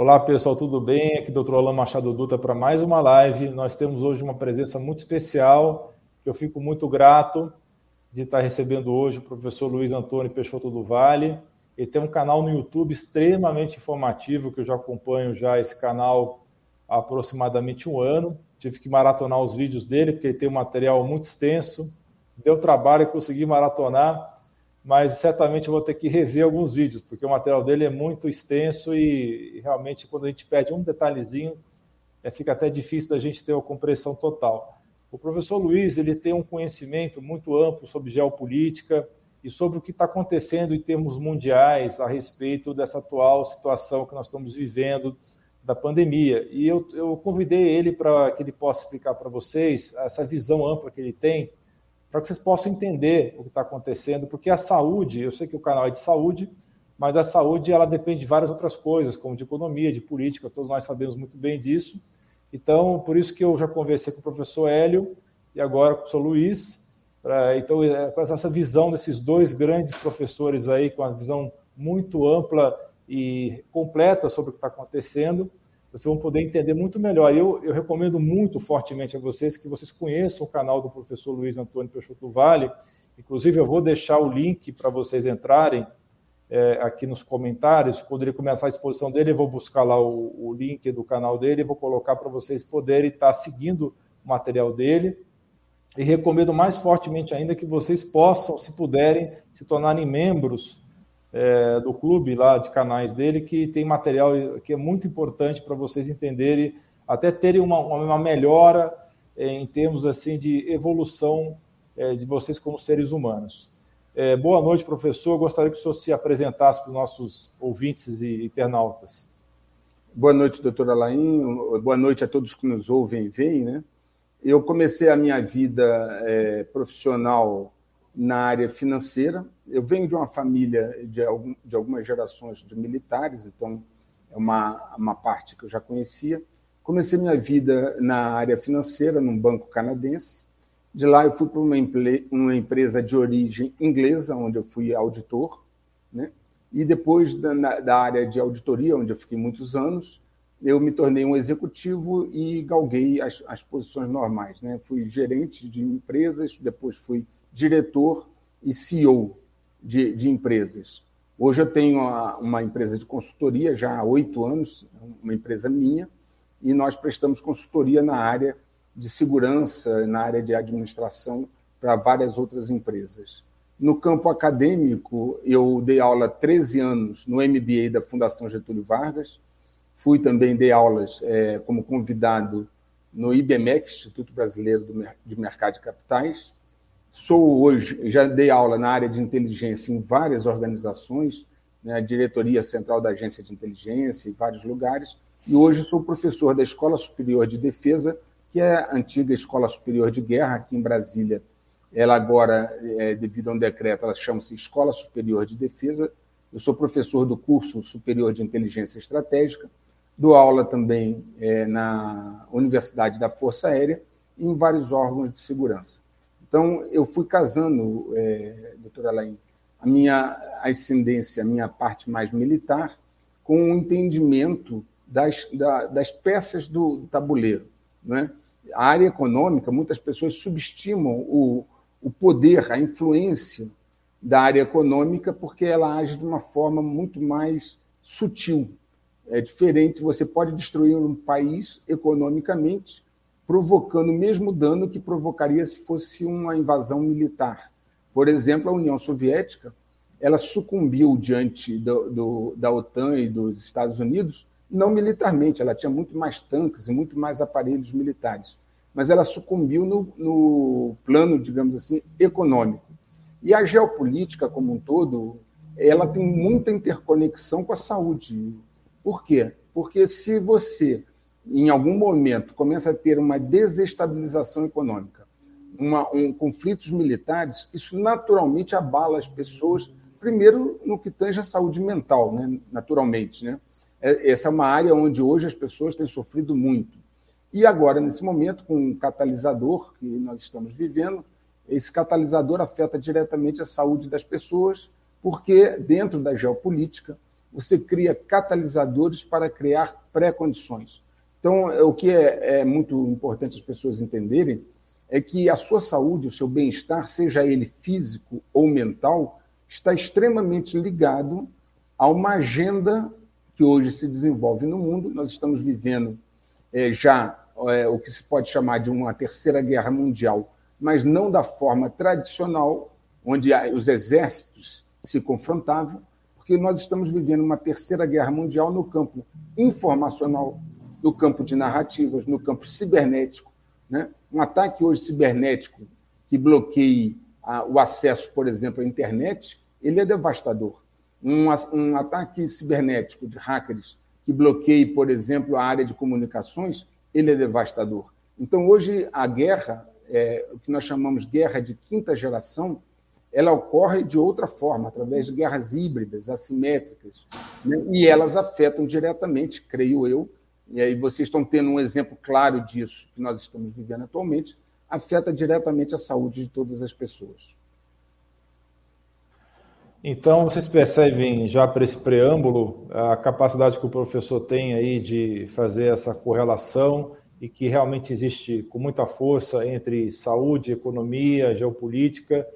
Olá, pessoal, tudo bem? Aqui Dr. Alain Machado Dutra para mais uma live. Nós temos hoje uma presença muito especial, que eu fico muito grato de estar recebendo hoje o professor Luiz Antônio Peixoto do Vale. Ele tem um canal no YouTube extremamente informativo, que eu já acompanho já esse canal há aproximadamente um ano. Tive que maratonar os vídeos dele, porque ele tem um material muito extenso. Deu trabalho conseguir maratonar, mas certamente vou ter que rever alguns vídeos, porque o material dele é muito extenso e, realmente quando a gente pede um detalhezinho, é, fica até difícil da gente ter uma compreensão total. O professor Luiz ele tem um conhecimento muito amplo sobre geopolítica e sobre o que está acontecendo em termos mundiais a respeito dessa atual situação que nós estamos vivendo da pandemia. E eu, eu convidei ele para que ele possa explicar para vocês essa visão ampla que ele tem para que vocês possam entender o que está acontecendo, porque a saúde, eu sei que o canal é de saúde, mas a saúde ela depende de várias outras coisas, como de economia, de política, todos nós sabemos muito bem disso. Então, por isso que eu já conversei com o professor Hélio e agora com o professor Luiz, então, é, com essa visão desses dois grandes professores aí, com uma visão muito ampla e completa sobre o que está acontecendo, vocês vão poder entender muito melhor. Eu, eu recomendo muito fortemente a vocês que vocês conheçam o canal do professor Luiz Antônio Peixoto Vale. Inclusive, eu vou deixar o link para vocês entrarem é, aqui nos comentários. Quando ele começar a exposição dele, eu vou buscar lá o, o link do canal dele e vou colocar para vocês poderem estar seguindo o material dele. E recomendo mais fortemente ainda que vocês possam, se puderem, se tornarem membros é, do clube lá de canais dele, que tem material que é muito importante para vocês entenderem, até terem uma, uma melhora é, em termos assim de evolução é, de vocês como seres humanos. É, boa noite, professor. Gostaria que o senhor se apresentasse para os nossos ouvintes e internautas. Boa noite, doutora Alain. Boa noite a todos que nos ouvem e veem. Né? Eu comecei a minha vida é, profissional na área financeira. Eu venho de uma família de, algum, de algumas gerações de militares, então é uma, uma parte que eu já conhecia. Comecei minha vida na área financeira, num banco canadense. De lá eu fui para uma, uma empresa de origem inglesa, onde eu fui auditor, né? E depois da, na, da área de auditoria, onde eu fiquei muitos anos, eu me tornei um executivo e galguei as, as posições normais. Né? Fui gerente de empresas, depois fui diretor e CEO de, de empresas. Hoje eu tenho uma, uma, empresa de consultoria já há oito anos, uma empresa minha, e nós prestamos consultoria na área de segurança, na área de administração para várias outras empresas. No campo acadêmico, eu dei aula há 13 anos no MBA da Fundação Getúlio Vargas, fui também dei aulas é, como convidado no IBMEC, Instituto Brasileiro de Mercado de Capitais, Sou hoje, já dei aula na área de inteligência em várias organizações, né, diretoria central da agência de inteligência, em vários lugares, e hoje sou professor da Escola Superior de Defesa, que é a antiga Escola Superior de Guerra, aqui em Brasília. Ela agora, é, devido a um decreto, ela chama-se Escola Superior de Defesa. Eu sou professor do curso Superior de Inteligência Estratégica, dou aula também é, na Universidade da Força Aérea e em vários órgãos de segurança. Então, eu fui casando, é, doutora Alain, a minha ascendência, a minha parte mais militar, com o um entendimento das, da, das peças do tabuleiro. Né? A área econômica, muitas pessoas subestimam o, o poder, a influência da área econômica, porque ela age de uma forma muito mais sutil. É diferente, você pode destruir um país economicamente, provocando o mesmo dano que provocaria se fosse uma invasão militar. Por exemplo, a União Soviética ela sucumbiu diante do, do, da OTAN e dos Estados Unidos, não militarmente, ela tinha muito mais tanques e muito mais aparelhos militares, mas ela sucumbiu no, no plano, digamos assim, econômico. E a geopolítica como um todo, ela tem muita interconexão com a saúde. Por quê? Porque se você em algum momento, começa a ter uma desestabilização econômica, uma, um, conflitos militares, isso naturalmente abala as pessoas, primeiro no que tange a saúde mental, né? naturalmente. Né? É, essa é uma área onde hoje as pessoas têm sofrido muito. E agora, nesse momento, com o catalisador que nós estamos vivendo, esse catalisador afeta diretamente a saúde das pessoas, porque dentro da geopolítica, você cria catalisadores para criar pré-condições. Então, o que é, é muito importante as pessoas entenderem é que a sua saúde, o seu bem-estar, seja ele físico ou mental, está extremamente ligado a uma agenda que hoje se desenvolve no mundo. Nós estamos vivendo é, já é, o que se pode chamar de uma terceira guerra mundial, mas não da forma tradicional, onde os exércitos se confrontavam, porque nós estamos vivendo uma terceira guerra mundial no campo informacional, no campo de narrativas, no campo cibernético. Né? Um ataque hoje cibernético que bloqueie a, o acesso, por exemplo, à internet, ele é devastador. Um, um ataque cibernético de hackers que bloqueie, por exemplo, a área de comunicações, ele é devastador. Então, hoje, a guerra, é, o que nós chamamos de guerra de quinta geração, ela ocorre de outra forma, através de guerras híbridas, assimétricas, né? e elas afetam diretamente, creio eu, e aí vocês estão tendo um exemplo claro disso que nós estamos vivendo atualmente, afeta diretamente a saúde de todas as pessoas. Então, vocês percebem já para esse preâmbulo a capacidade que o professor tem aí de fazer essa correlação e que realmente existe com muita força entre saúde, economia, geopolítica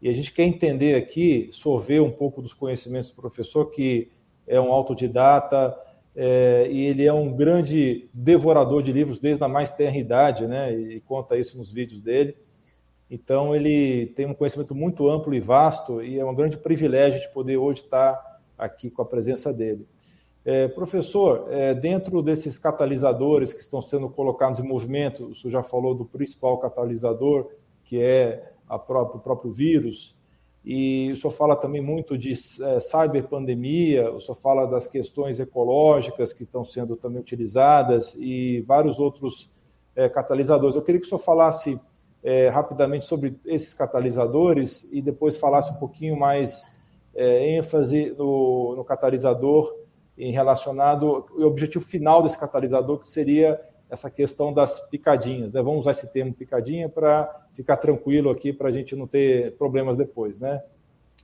e a gente quer entender aqui, sorver um pouco dos conhecimentos do professor, que é um autodidata é, e ele é um grande devorador de livros desde a mais tenra idade, né? E conta isso nos vídeos dele. Então, ele tem um conhecimento muito amplo e vasto e é um grande privilégio de poder hoje estar aqui com a presença dele. É, professor, é, dentro desses catalisadores que estão sendo colocados em movimento, o senhor já falou do principal catalisador, que é o próprio vírus. E o senhor fala também muito de é, cyberpandemia, o senhor fala das questões ecológicas que estão sendo também utilizadas e vários outros é, catalisadores. Eu queria que o senhor falasse é, rapidamente sobre esses catalisadores e depois falasse um pouquinho mais é, ênfase no, no catalisador em relacionado o objetivo final desse catalisador que seria essa questão das picadinhas. Né? Vamos usar esse termo picadinha para ficar tranquilo aqui, para a gente não ter problemas depois, né?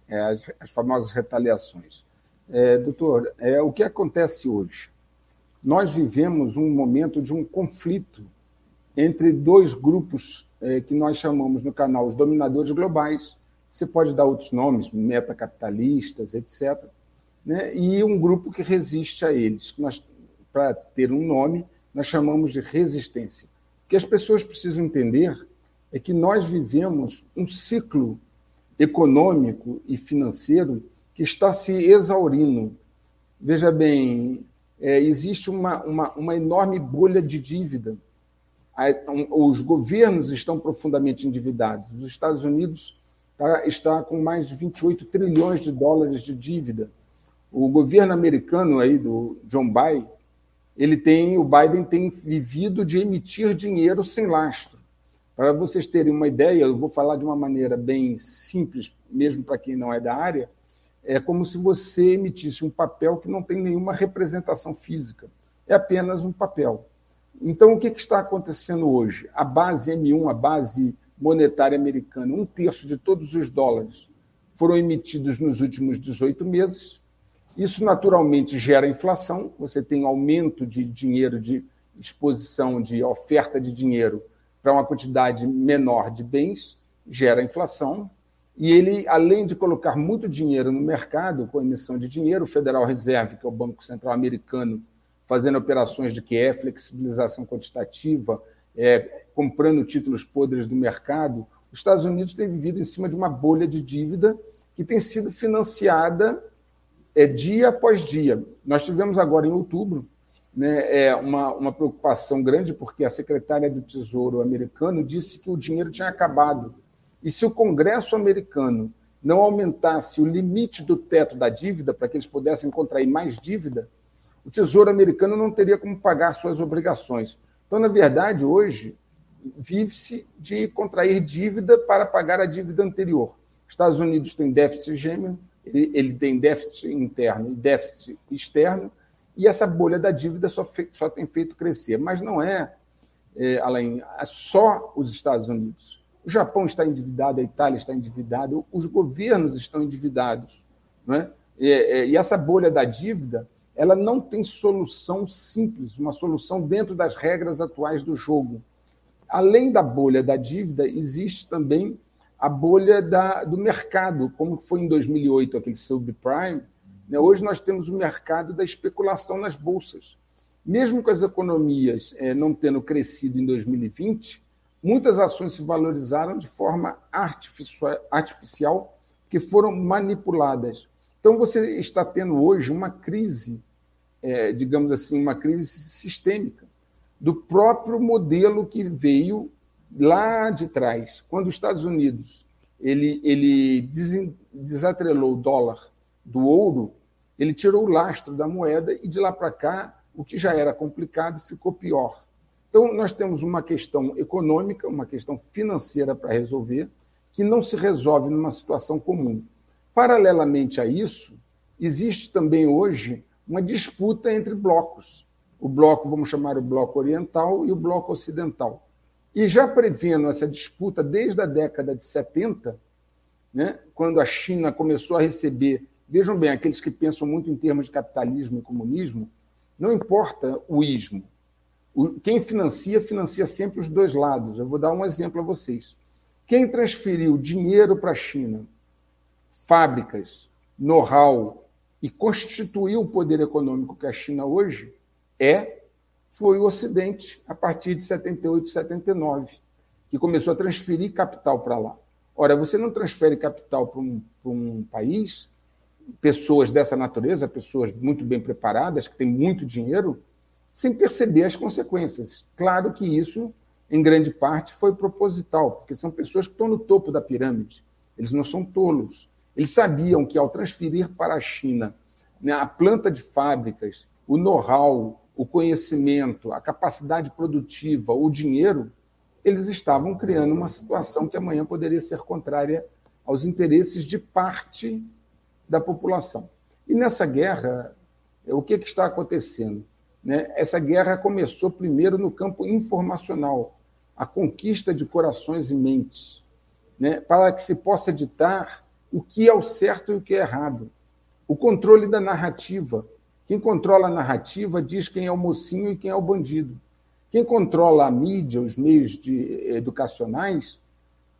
É, as, as, famosas retaliações. É, doutor, é, o que acontece hoje? Nós vivemos um momento de um conflito entre dois grupos é, que nós chamamos no canal os dominadores globais. Você pode dar outros nomes, metacapitalistas, etc. Né? E um grupo que resiste a eles. Para ter um nome, nós chamamos de resistência. O que as pessoas precisam entender é que nós vivemos um ciclo econômico e financeiro que está se exaurindo. Veja bem, é, existe uma, uma, uma, enorme bolha de dívida. Os governos estão profundamente endividados. Os Estados Unidos tá, está com mais de 28 trilhões de dólares de dívida. O governo americano aí do John Biden ele tem, o Biden tem vivido de emitir dinheiro sem lastro. Para vocês terem uma ideia, eu vou falar de uma maneira bem simples, mesmo para quem não é da área, é como se você emitisse um papel que não tem nenhuma representação física, é apenas um papel. Então, o que, está acontecendo hoje? A base M1, a base monetária americana, um terço de todos os dólares foram emitidos nos últimos 18 meses, isso naturalmente gera inflação, você tem aumento de dinheiro, de exposição, de oferta de dinheiro para uma quantidade menor de bens, gera inflação. E ele, além de colocar muito dinheiro no mercado com emissão de dinheiro, o Federal Reserve, que é o Banco Central Americano, fazendo operações de que é flexibilização quantitativa, é, comprando títulos podres do mercado, os Estados Unidos têm vivido em cima de uma bolha de dívida que tem sido financiada é dia após dia. Nós tivemos agora em outubro né, é uma, uma preocupação grande, porque a secretária do Tesouro americano disse que o dinheiro tinha acabado. E se o Congresso americano não aumentasse o limite do teto da dívida para que eles pudessem contrair mais dívida, o Tesouro americano não teria como pagar suas obrigações. Então, na verdade, hoje, vive-se de contrair dívida para pagar a dívida anterior. Os Estados Unidos têm déficit gêmeo, ele, ele tem déficit interno e déficit externo, e essa bolha da dívida só, fe, só tem feito crescer. Mas não é, é, além, é só os Estados Unidos. O Japão está endividado, a Itália está endividada, os governos estão endividados. Não é? E essa bolha da dívida, ela não tem solução simples, uma solução dentro das regras atuais do jogo. Além da bolha da dívida, existe também a bolha da, do mercado, como foi em 2008 aquele subprime. Né? Hoje nós temos o mercado da especulação nas bolsas. Mesmo com as economias é, não tendo crescido em 2020, muitas ações se valorizaram de forma artificial, que foram manipuladas. Então você está tendo hoje uma crise, é, digamos assim, uma crise sistêmica do próprio modelo que veio lá de trás, quando os Estados Unidos ele, ele desatrelou o dólar do ouro, ele tirou o lastro da moeda e de lá para cá o que já era complicado ficou pior. Então nós temos uma questão econômica, uma questão financeira para resolver, que não se resolve numa situação comum. Paralelamente a isso, existe também hoje uma disputa entre blocos o bloco, vamos chamar o bloco oriental e o bloco ocidental. E já prevendo essa disputa desde a década de 70, né, quando a China começou a receber, vejam bem, aqueles que pensam muito em termos de capitalismo e comunismo, não importa o ismo. Quem financia, financia sempre os dois lados. Eu vou dar um exemplo a vocês. Quem transferiu dinheiro para a China, fábricas, know-how e constituiu o poder econômico que a China hoje, é foi o Ocidente, a partir de 78, 79, que começou a transferir capital para lá. Ora, você não transfere capital para um, um país, pessoas dessa natureza, pessoas muito bem preparadas, que têm muito dinheiro, sem perceber as consequências. Claro que isso, em grande parte, foi proposital, porque são pessoas que estão no topo da pirâmide. Eles não são tolos. Eles sabiam que, ao transferir para a China né, a planta de fábricas, o know-how, o conhecimento, a capacidade produtiva, o dinheiro, eles estavam criando uma situação que amanhã poderia ser contrária aos interesses de parte da população. E nessa guerra, o que, que está acontecendo? Né? Essa guerra começou primeiro no campo informacional, a conquista de corações e mentes, né? para que se possa ditar o que é o certo e o que é errado, o controle da narrativa, quem controla a narrativa diz quem é o mocinho e quem é o bandido. Quem controla a mídia, os meios de, educacionais,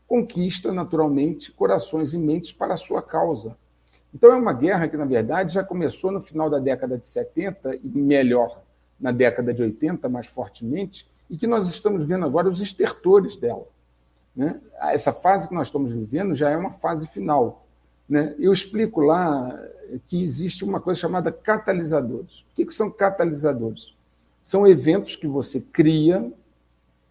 conquista naturalmente corações e mentes para a sua causa. Então é uma guerra que, na verdade, já começou no final da década de 70 e melhor na década de 80, mais fortemente, e que nós estamos vendo agora os estertores dela. Né? Essa fase que nós estamos vivendo já é uma fase final. Né? Eu explico lá que existe uma coisa chamada catalisadores. O que, que são catalisadores? São eventos que você cria,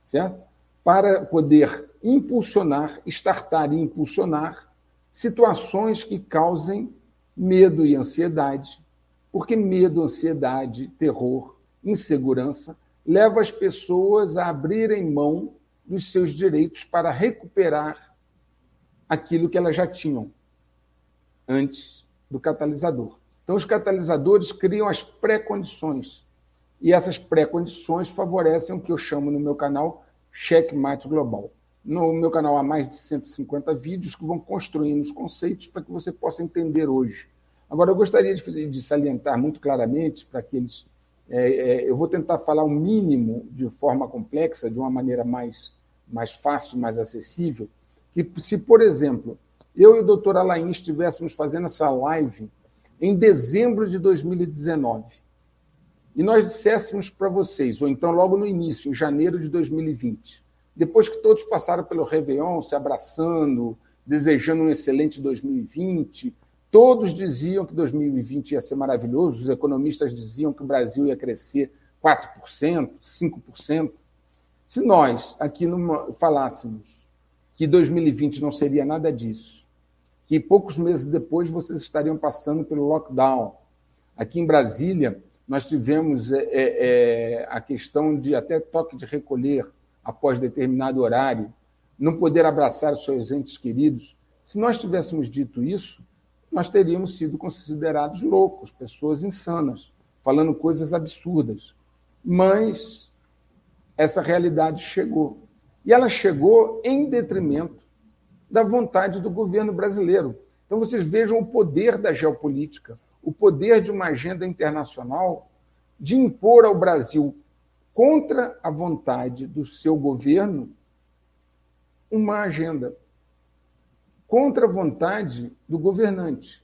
certo? Para poder impulsionar, startar e impulsionar situações que causem medo e ansiedade. Porque medo, ansiedade, terror, insegurança leva as pessoas a abrirem mão dos seus direitos para recuperar aquilo que elas já tinham antes do catalisador. Então, os catalisadores criam as pré-condições. E essas pré-condições favorecem o que eu chamo no meu canal checkmate global. No meu canal há mais de 150 vídeos que vão construindo os conceitos para que você possa entender hoje. Agora, eu gostaria de, de salientar muito claramente para aqueles. É, é, eu vou tentar falar o mínimo de forma complexa, de uma maneira mais, mais fácil, mais acessível. Que, se, por exemplo, eu e o doutor Alain estivéssemos fazendo essa live em dezembro de 2019 e nós disséssemos para vocês, ou então logo no início, em janeiro de 2020, depois que todos passaram pelo Réveillon, se abraçando, desejando um excelente 2020, todos diziam que 2020 ia ser maravilhoso, os economistas diziam que o Brasil ia crescer 4%, 5%. Se nós aqui numa, falássemos que 2020 não seria nada disso, que poucos meses depois vocês estariam passando pelo lockdown. Aqui em Brasília, nós tivemos é, é, é, a questão de até toque de recolher após determinado horário, não poder abraçar os seus entes queridos. Se nós tivéssemos dito isso, nós teríamos sido considerados loucos, pessoas insanas, falando coisas absurdas. Mas essa realidade chegou. E ela chegou em detrimento da vontade do governo brasileiro. Então, vocês vejam o poder da geopolítica, o poder de uma agenda internacional de impor ao Brasil, contra a vontade do seu governo, uma agenda, contra a vontade do governante.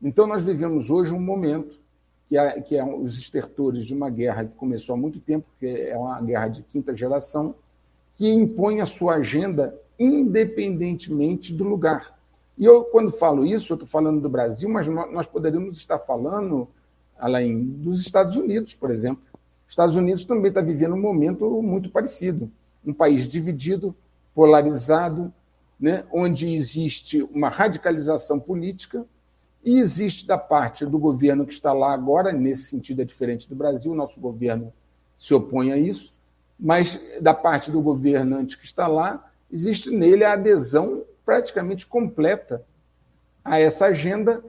Então, nós vivemos hoje um momento que é, que é os estertores de uma guerra que começou há muito tempo, que é uma guerra de quinta geração, que impõe a sua agenda independentemente do lugar. E eu, quando falo isso, eu estou falando do Brasil, mas nós poderíamos estar falando, além dos Estados Unidos, por exemplo. Os Estados Unidos também está vivendo um momento muito parecido. Um país dividido, polarizado, né, onde existe uma radicalização política e existe da parte do governo que está lá agora, nesse sentido é diferente do Brasil, nosso governo se opõe a isso, mas da parte do governante que está lá, existe nele a adesão praticamente completa a essa agenda,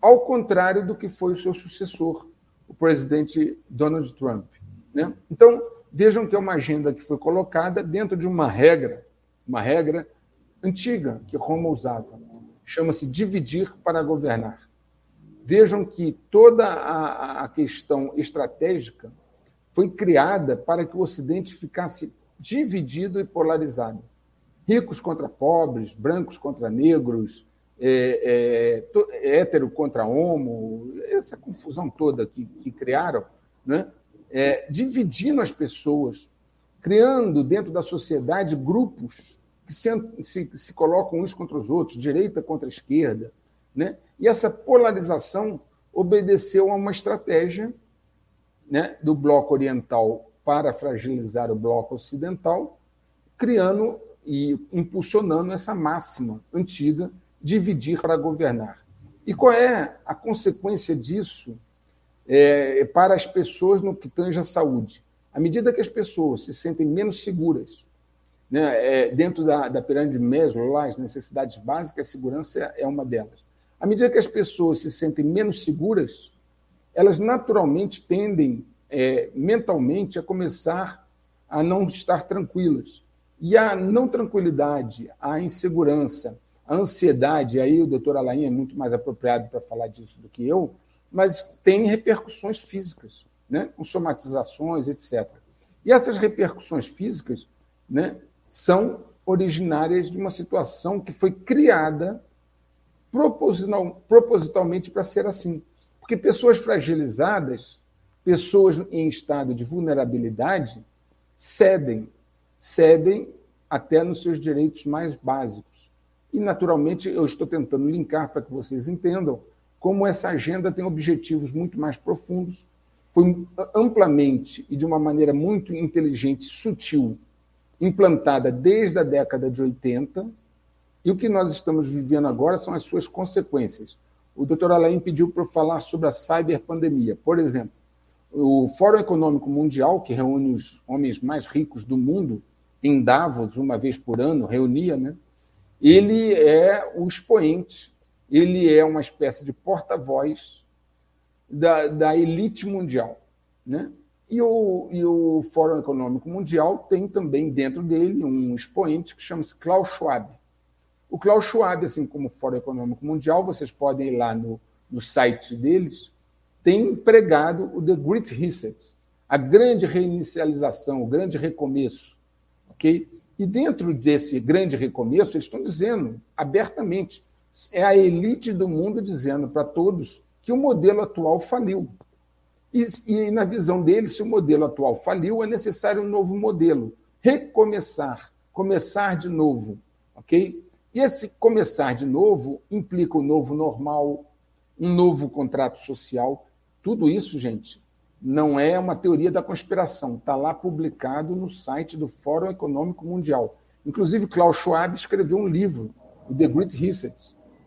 ao contrário do que foi o seu sucessor, o presidente Donald Trump. Né? Então, vejam que é uma agenda que foi colocada dentro de uma regra, uma regra antiga que Roma usava chama-se dividir para governar. Vejam que toda a, a questão estratégica foi criada para que o Ocidente ficasse dividido e polarizado. Ricos contra pobres, brancos contra negros, é, é, hétero contra homo, essa confusão toda que, que criaram, né? É, dividindo as pessoas, criando dentro da sociedade grupos que se, se, se colocam uns contra os outros, direita contra esquerda. Né? E essa polarização obedeceu a uma estratégia né, do bloco oriental para fragilizar o bloco ocidental, criando e impulsionando essa máxima antiga, dividir para governar. E qual é a consequência disso é, para as pessoas no que tange a saúde? À medida que as pessoas se sentem menos seguras, né, é, dentro da, da pirâmide de Maslow, lá, as necessidades básicas, a segurança é uma delas. À medida que as pessoas se sentem menos seguras, elas naturalmente tendem, é, mentalmente, a começar a não estar tranquilas. E a não tranquilidade, a insegurança, a ansiedade, aí o doutor Alain é muito mais apropriado para falar disso do que eu, mas tem repercussões físicas, né? com somatizações, etc. E essas repercussões físicas né, são originárias de uma situação que foi criada proposital, propositalmente para ser assim. Porque pessoas fragilizadas, pessoas em estado de vulnerabilidade, cedem, cedem até nos seus direitos mais básicos. E, naturalmente, eu estou tentando linkar para que vocês entendam como essa agenda tem objetivos muito mais profundos, foi amplamente e de uma maneira muito inteligente, sutil, implantada desde a década de 80, e o que nós estamos vivendo agora são as suas consequências. O doutor Alain pediu para eu falar sobre a cyberpandemia. Por exemplo, o Fórum Econômico Mundial, que reúne os homens mais ricos do mundo, em Davos, uma vez por ano, reunia, né? ele é o expoente, ele é uma espécie de porta-voz da, da elite mundial. Né? E o, e o Fórum Econômico Mundial tem também dentro dele um expoente que chama-se Klaus Schwab. O Klaus Schwab, assim como o Fórum Econômico Mundial, vocês podem ir lá no, no site deles, tem empregado o The Great Reset, a grande reinicialização, o grande recomeço. Ok? E dentro desse grande recomeço, eles estão dizendo abertamente, é a elite do mundo dizendo para todos que o modelo atual faliu. E, e, na visão dele, se o modelo atual faliu, é necessário um novo modelo. Recomeçar, começar de novo, ok? E esse começar de novo implica um novo normal, um novo contrato social. Tudo isso, gente, não é uma teoria da conspiração. Está lá publicado no site do Fórum Econômico Mundial. Inclusive, Klaus Schwab escreveu um livro, The Great Reset,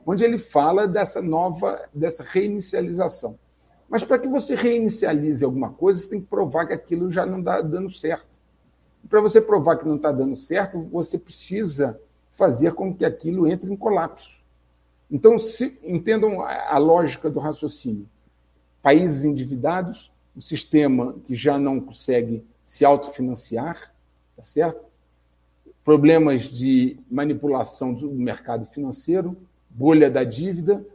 onde ele fala dessa nova, dessa reinicialização. Mas para que você reinicialize alguma coisa, você tem que provar que aquilo já não está dando certo. Para você provar que não está dando certo, você precisa fazer com que aquilo entre em colapso. Então, se, entendam a lógica do raciocínio. Países endividados, um sistema que já não consegue se autofinanciar, tá certo? Problemas de manipulação do mercado financeiro, bolha da dívida,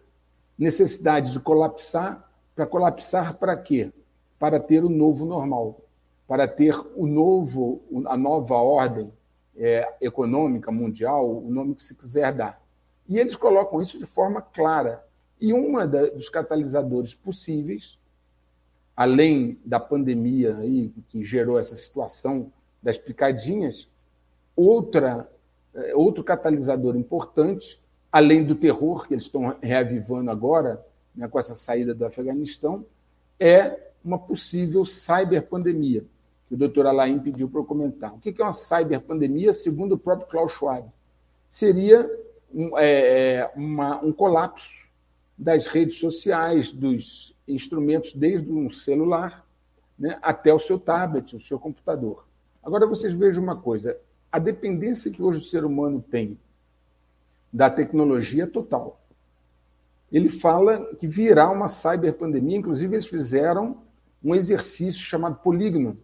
necessidade de colapsar. Para colapsar para quê? Para ter o novo normal, para ter o novo, a nova ordem é, econômica mundial, o nome que se quiser dar. E eles colocam isso de forma clara. E um dos catalisadores possíveis, além da pandemia aí, que gerou essa situação das picadinhas, outra, é, outro catalisador importante, além do terror que eles estão reavivando agora, né, com essa saída do Afeganistão, é uma possível cyberpandemia, que o doutor Alain pediu para eu comentar. O que é uma cyberpandemia, segundo o próprio Klaus Schwab? Seria um, é, uma, um colapso das redes sociais, dos instrumentos, desde um celular né, até o seu tablet, o seu computador. Agora, vocês vejam uma coisa: a dependência que hoje o ser humano tem da tecnologia é total. Ele fala que virá uma cyberpandemia, inclusive eles fizeram um exercício chamado polígono,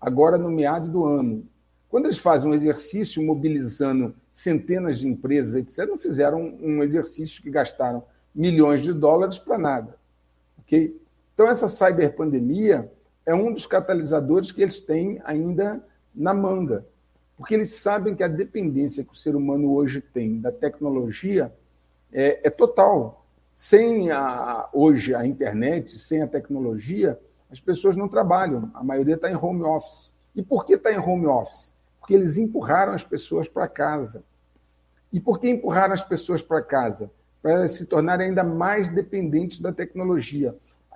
agora no meado do ano. Quando eles fazem um exercício mobilizando centenas de empresas, etc., não fizeram um exercício que gastaram milhões de dólares para nada. Okay? Então, essa cyberpandemia é um dos catalisadores que eles têm ainda na manga, porque eles sabem que a dependência que o ser humano hoje tem da tecnologia é, é total. Sem a, hoje a internet, sem a tecnologia, as pessoas não trabalham, a maioria está em home office. E por que está em home office? Porque eles empurraram as pessoas para casa. E por que empurraram as pessoas para casa? Para se tornarem ainda mais dependentes da tecnologia.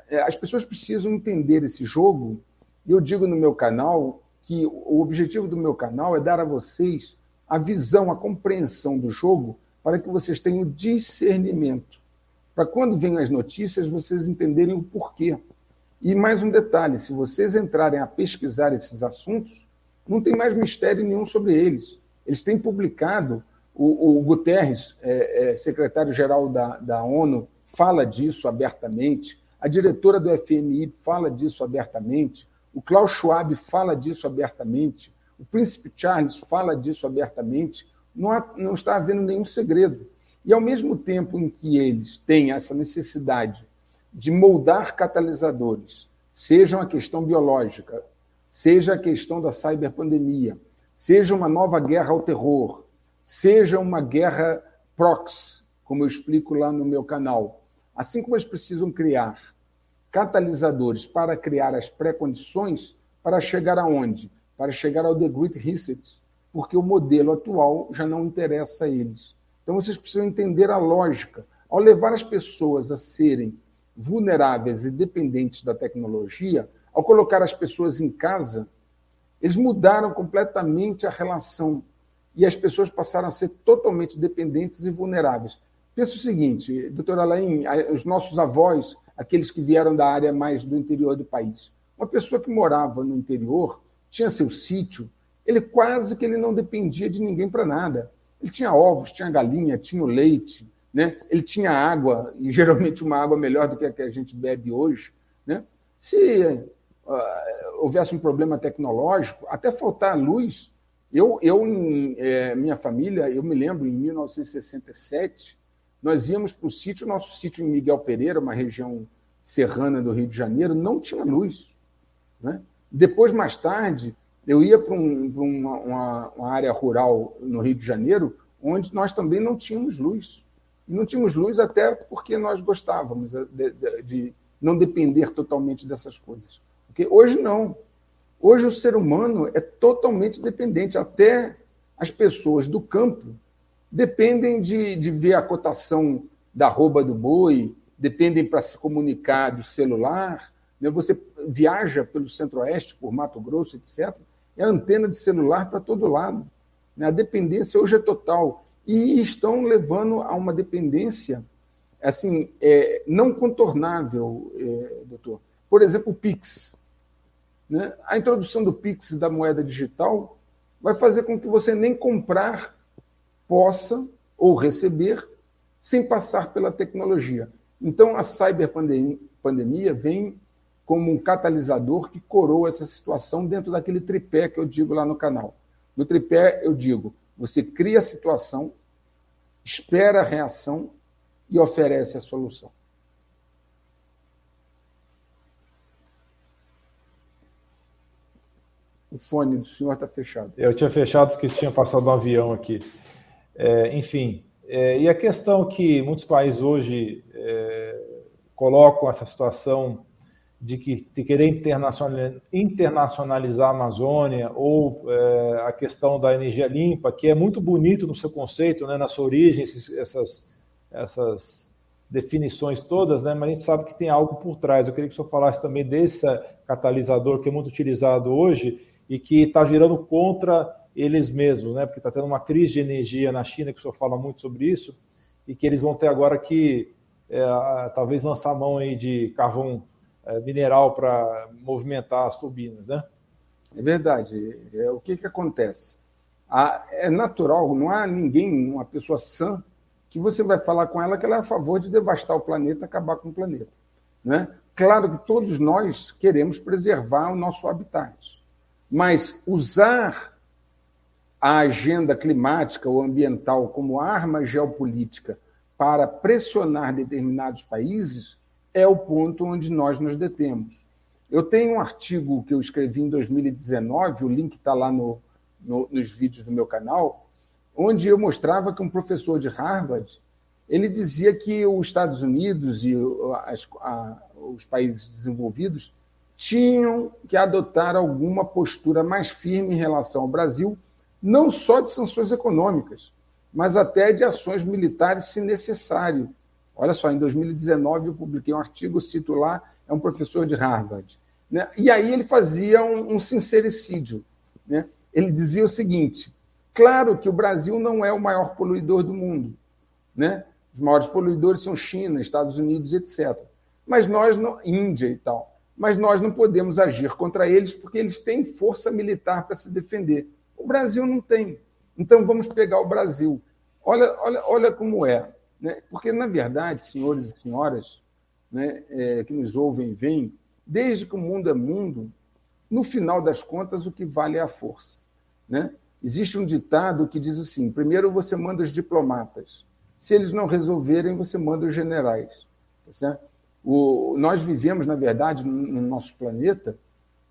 É, as pessoas precisam entender esse jogo. E eu digo no meu canal que o objetivo do meu canal é dar a vocês a visão, a compreensão do jogo, para que vocês tenham discernimento. Para quando vêm as notícias, vocês entenderem o porquê. E mais um detalhe: se vocês entrarem a pesquisar esses assuntos, não tem mais mistério nenhum sobre eles. Eles têm publicado, o, o Guterres, é, é, secretário-geral da, da ONU, fala disso abertamente, a diretora do FMI fala disso abertamente, o Klaus Schwab fala disso abertamente, o príncipe Charles fala disso abertamente, não, há, não está havendo nenhum segredo. E ao mesmo tempo em que eles têm essa necessidade de moldar catalisadores, sejam a questão biológica, seja a questão da cyberpandemia, seja uma nova guerra ao terror, seja uma guerra proxy, como eu explico lá no meu canal. Assim como eles precisam criar catalisadores para criar as pré-condições para chegar aonde? Para chegar ao The Great Reset, porque o modelo atual já não interessa a eles. Então vocês precisam entender a lógica. Ao levar as pessoas a serem vulneráveis e dependentes da tecnologia, ao colocar as pessoas em casa, eles mudaram completamente a relação e as pessoas passaram a ser totalmente dependentes e vulneráveis. Pensa o seguinte, doutora Alain, os nossos avós, aqueles que vieram da área mais do interior do país, uma pessoa que morava no interior, tinha seu sítio, ele quase que ele não dependia de ninguém para nada. Ele tinha ovos, tinha galinha, tinha o leite, né? ele tinha água, e geralmente uma água melhor do que a que a gente bebe hoje. Né? Se uh, houvesse um problema tecnológico, até faltar luz, eu, eu em é, minha família, eu me lembro, em 1967, nós íamos para o sítio, nosso sítio em Miguel Pereira, uma região serrana do Rio de Janeiro, não tinha luz. Né? Depois, mais tarde, eu ia para um, uma, uma, uma área rural no Rio de Janeiro, onde nós também não tínhamos luz. E não tínhamos luz até porque nós gostávamos de, de, de não depender totalmente dessas coisas. Porque hoje não. Hoje o ser humano é totalmente dependente. Até as pessoas do campo dependem de, de ver a cotação da rouba do boi, dependem para se comunicar do celular. Né? Você viaja pelo centro-oeste, por Mato Grosso, etc. É antena de celular para todo lado. Né? A dependência hoje é total e estão levando a uma dependência assim é, não contornável, é, doutor. Por exemplo, o Pix. Né? A introdução do Pix da moeda digital vai fazer com que você nem comprar possa ou receber sem passar pela tecnologia. Então, a cyberpandemia vem como um catalisador que coroa essa situação dentro daquele tripé que eu digo lá no canal. No tripé, eu digo você cria a situação, espera a reação e oferece a solução. O fone do senhor está fechado. Eu tinha fechado porque tinha passado um avião aqui. É, enfim, é, e a questão que muitos países hoje é, colocam essa situação de que de querer internacionalizar a Amazônia ou é, a questão da energia limpa, que é muito bonito no seu conceito, né, na sua origem, esses, essas, essas definições todas, né, mas a gente sabe que tem algo por trás. Eu queria que o senhor falasse também desse catalisador que é muito utilizado hoje e que está virando contra eles mesmos, né, porque está tendo uma crise de energia na China, que o senhor fala muito sobre isso, e que eles vão ter agora que é, talvez lançar mão aí de carvão é, mineral para movimentar as turbinas, né? É verdade. É, o que, que acontece? é natural, não há ninguém, uma pessoa sã, que você vai falar com ela que ela é a favor de devastar o planeta, acabar com o planeta. Né? Claro que todos nós queremos preservar o nosso habitat, mas usar a agenda climática ou ambiental como arma geopolítica para pressionar determinados países é o ponto onde nós nos detemos. Eu tenho um artigo que eu escrevi em 2019, o link está lá no, no, nos vídeos do meu canal, onde eu mostrava que um professor de Harvard ele dizia que os Estados Unidos e as, a, os países desenvolvidos tinham que adotar alguma postura mais firme em relação ao Brasil, não só de sanções econômicas, mas até de ações militares, se necessário, Olha só, em 2019 eu publiquei um artigo, lá, é um professor de Harvard. Né? E aí ele fazia um, um sincericídio. Né? Ele dizia o seguinte: claro que o Brasil não é o maior poluidor do mundo. Né? Os maiores poluidores são China, Estados Unidos, etc. Mas nós, Índia e tal. Mas nós não podemos agir contra eles porque eles têm força militar para se defender. O Brasil não tem. Então vamos pegar o Brasil. Olha, olha, olha como é. Né? Porque, na verdade, senhores e senhoras né, é, que nos ouvem e veem, desde que o mundo é mundo, no final das contas, o que vale é a força. Né? Existe um ditado que diz assim: primeiro você manda os diplomatas, se eles não resolverem, você manda os generais. Tá o, nós vivemos, na verdade, no, no nosso planeta,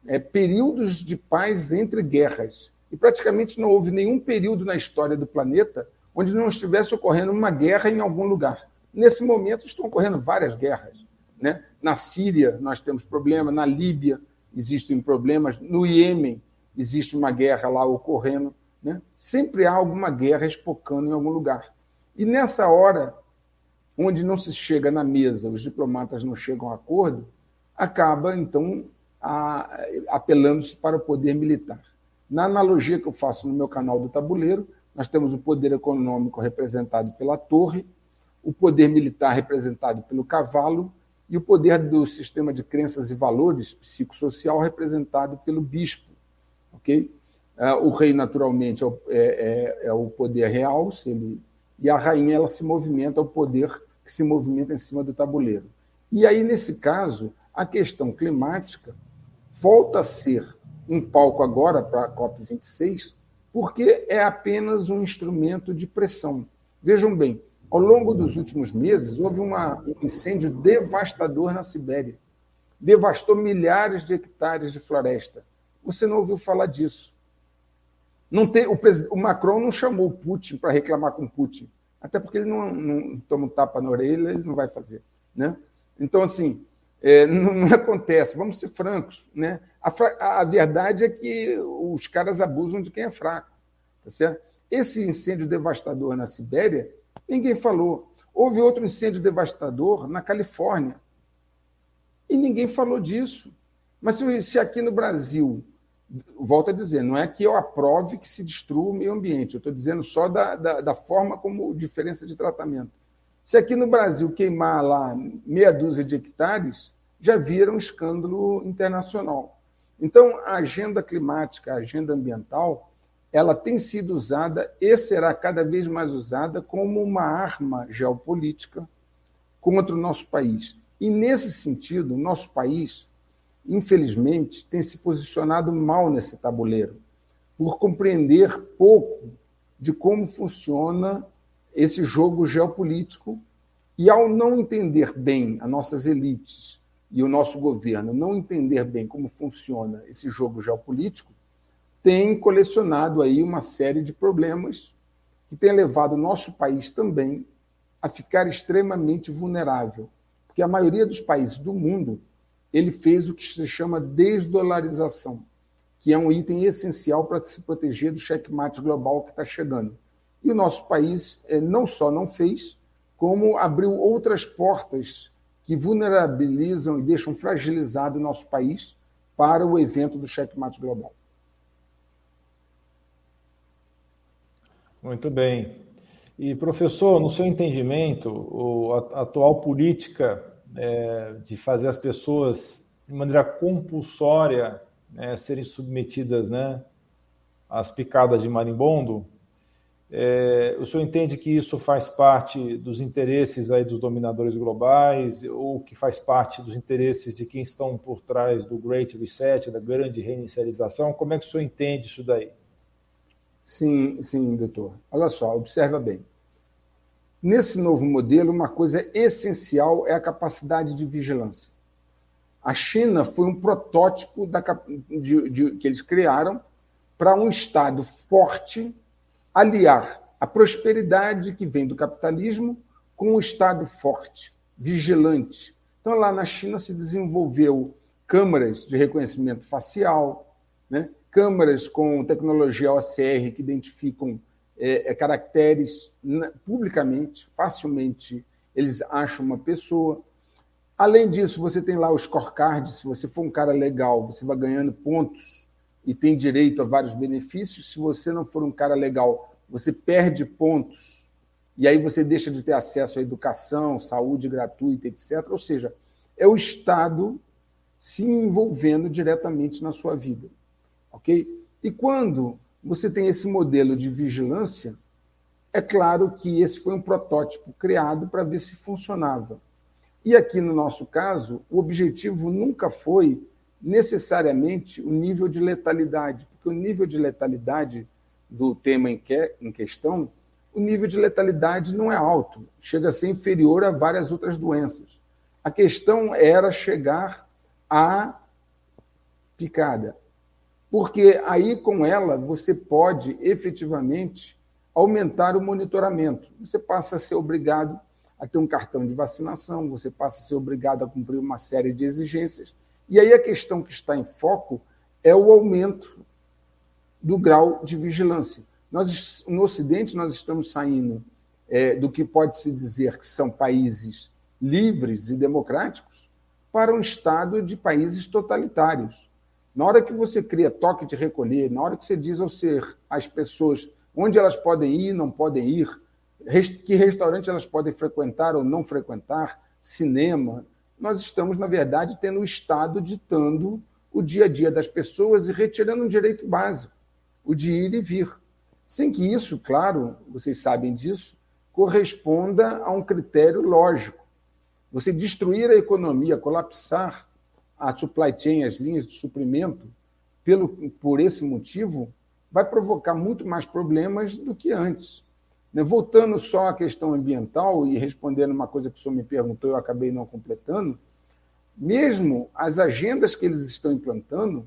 é, períodos de paz entre guerras. E praticamente não houve nenhum período na história do planeta onde não estivesse ocorrendo uma guerra em algum lugar. Nesse momento estão ocorrendo várias guerras. Né? Na Síria nós temos problema, na Líbia existem problemas, no Iêmen existe uma guerra lá ocorrendo. Né? Sempre há alguma guerra espocando em algum lugar. E nessa hora, onde não se chega na mesa, os diplomatas não chegam a acordo, acaba então apelando-se para o poder militar. Na analogia que eu faço no meu canal do Tabuleiro, nós temos o poder econômico representado pela torre, o poder militar representado pelo cavalo e o poder do sistema de crenças e valores psicossocial representado pelo bispo. ok? Ah, o rei, naturalmente, é é, é, é o poder real, se ele, e a rainha ela se movimenta ao poder que se movimenta em cima do tabuleiro. E aí, nesse caso, a questão climática volta a ser um palco agora para a COP26, porque é apenas um instrumento de pressão. Vejam bem, ao longo dos últimos meses, houve uma, um incêndio devastador na Sibéria. Devastou milhares de hectares de floresta. Você não ouviu falar disso. Não tem, o, o Macron não chamou o Putin para reclamar com Putin, até porque ele não, não toma um tapa na orelha, ele não vai fazer. Né? Então, assim, é, não, não, acontece, vamos ser francos. Né? A, a, verdade é que os caras abusam de quem é fraco. Tá certo? Esse incêndio devastador na Sibéria, ninguém falou. Houve outro incêndio devastador na Califórnia. E ninguém falou disso. Mas se, se aqui no Brasil, volto a dizer, não é que eu aprove que se destrua o meio ambiente, eu estou dizendo só da, da, da forma como diferença de tratamento. Se aqui no Brasil queimar lá meia dúzia de hectares, já vira um escândalo internacional. Então, a agenda climática, a agenda ambiental, ela tem sido usada e será cada vez mais usada como uma arma geopolítica contra o nosso país. E, nesse sentido, o nosso país, infelizmente, tem se posicionado mal nesse tabuleiro, por compreender pouco de como funciona esse jogo geopolítico E ao não entender bem as nossas elites e o nosso governo, não entender bem como funciona esse jogo geopolítico, tem colecionado aí uma série de problemas que tem levado o nosso país também a ficar extremamente vulnerável, porque a maioria dos países do mundo ele fez o que se chama desdolarização, que é um item essencial para se proteger do checkmate global que está chegando. E o nosso país eh, não só não fez, como abriu outras portas que vulnerabilizam e deixam fragilizado o nosso país para o evento do checkmate global. Muito bem. E, professor, no seu entendimento, a atual política é, de fazer as pessoas, de maneira compulsória, né, serem submetidas né, às picadas de marimbondo, é, o senhor entende que isso faz parte dos interesses aí dos dominadores globais ou que faz parte dos interesses de quem estão por trás do Great Reset, da grande reinicialização? Como é que o senhor entende isso daí? Sim, sim, doutor. Olha só, observa bem. Nesse novo modelo, uma coisa essencial é a capacidade de vigilância. A China foi um protótipo da, de, de, que eles criaram para um Estado forte aliar a prosperidade que vem do capitalismo com um Estado forte, vigilante. Então, lá na China se desenvolveu câmaras de reconhecimento facial, né? câmaras com tecnologia OCR que identificam é, é, caracteres publicamente, facilmente eles acham uma pessoa. Além disso, você tem lá o scorecard, se você for um cara legal, você vai ganhando pontos e tem direito a vários benefícios. Se você não for um cara legal, você perde pontos e aí você deixa de ter acesso à educação, saúde gratuita, etc. Ou seja, é o Estado se envolvendo diretamente na sua vida, ok? E quando você tem esse modelo de vigilância, é claro que esse foi um protótipo criado para ver se funcionava. E aqui no nosso caso, o objetivo nunca foi necessariamente o nível de letalidade, porque o nível de letalidade do tema em, que, em questão, o nível de letalidade não é alto, chega a ser inferior a várias outras doenças. A questão era chegar à picada, porque aí com ela você pode efetivamente aumentar o monitoramento. Você passa a ser obrigado a ter um cartão de vacinação, você passa a ser obrigado a cumprir uma série de exigências e aí a questão que está em foco é o aumento do grau de vigilância. Nós, no Ocidente, nós estamos saindo é, do que pode-se dizer que são países livres e democráticos para um estado de países totalitários. Na hora que você cria toque de recolher, na hora que você diz ao ser às pessoas onde elas podem ir, não podem ir, que restaurante elas podem frequentar ou não frequentar, cinema, nós estamos, na verdade, tendo o Estado ditando o dia a dia das pessoas e retirando um direito básico, o de ir e vir. Sem que isso, claro, vocês sabem disso, corresponda a um critério lógico. Você destruir a economia, colapsar a supply chain, as linhas de suprimento, pelo, por esse motivo, vai provocar muito mais problemas do que antes. Né, voltando só à questão ambiental e respondendo uma coisa que o senhor me perguntou, eu acabei não completando, mesmo as agendas que eles estão implantando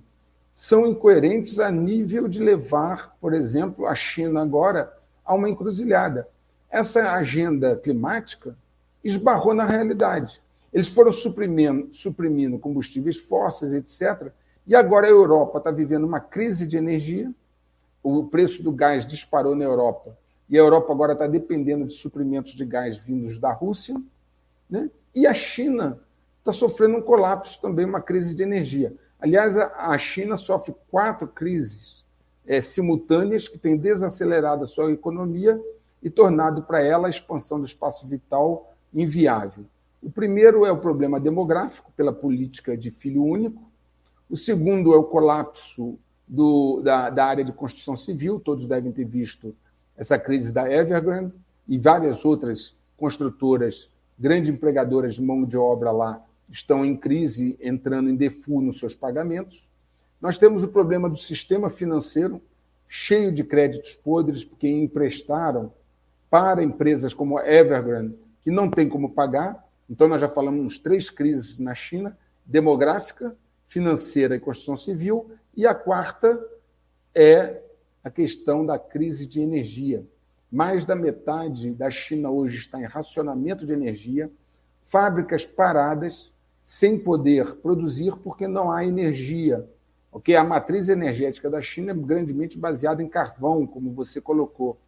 são incoerentes a nível de levar, por exemplo, a China agora a uma encruzilhada. Essa agenda climática esbarrou na realidade. Eles foram suprimindo, suprimindo combustíveis fósseis, etc. E agora a Europa está vivendo uma crise de energia, o preço do gás disparou na Europa e a Europa agora está dependendo de suprimentos de gás vindos da Rússia, né? e a China está sofrendo um colapso também, uma crise de energia. Aliás, a China sofre quatro crises é, simultâneas que têm desacelerado a sua economia e tornado para ela a expansão do espaço vital inviável. O primeiro é o problema demográfico, pela política de filho único. O segundo é o colapso do, da, da área de construção civil, todos devem ter visto essa crise da Evergrande e várias outras construtoras, grandes empregadoras de mão de obra lá, estão em crise, entrando em default nos seus pagamentos. Nós temos o problema do sistema financeiro, cheio de créditos podres, porque emprestaram para empresas como a Evergrande, que não tem como pagar. Então, nós já falamos três crises na China: demográfica, financeira e construção civil. E a quarta é a questão da crise de energia. Mais da metade da China hoje está em racionamento de energia, fábricas paradas, sem poder produzir porque não há energia. Okay? A matriz energética da China é grandemente baseada em carvão, como você colocou,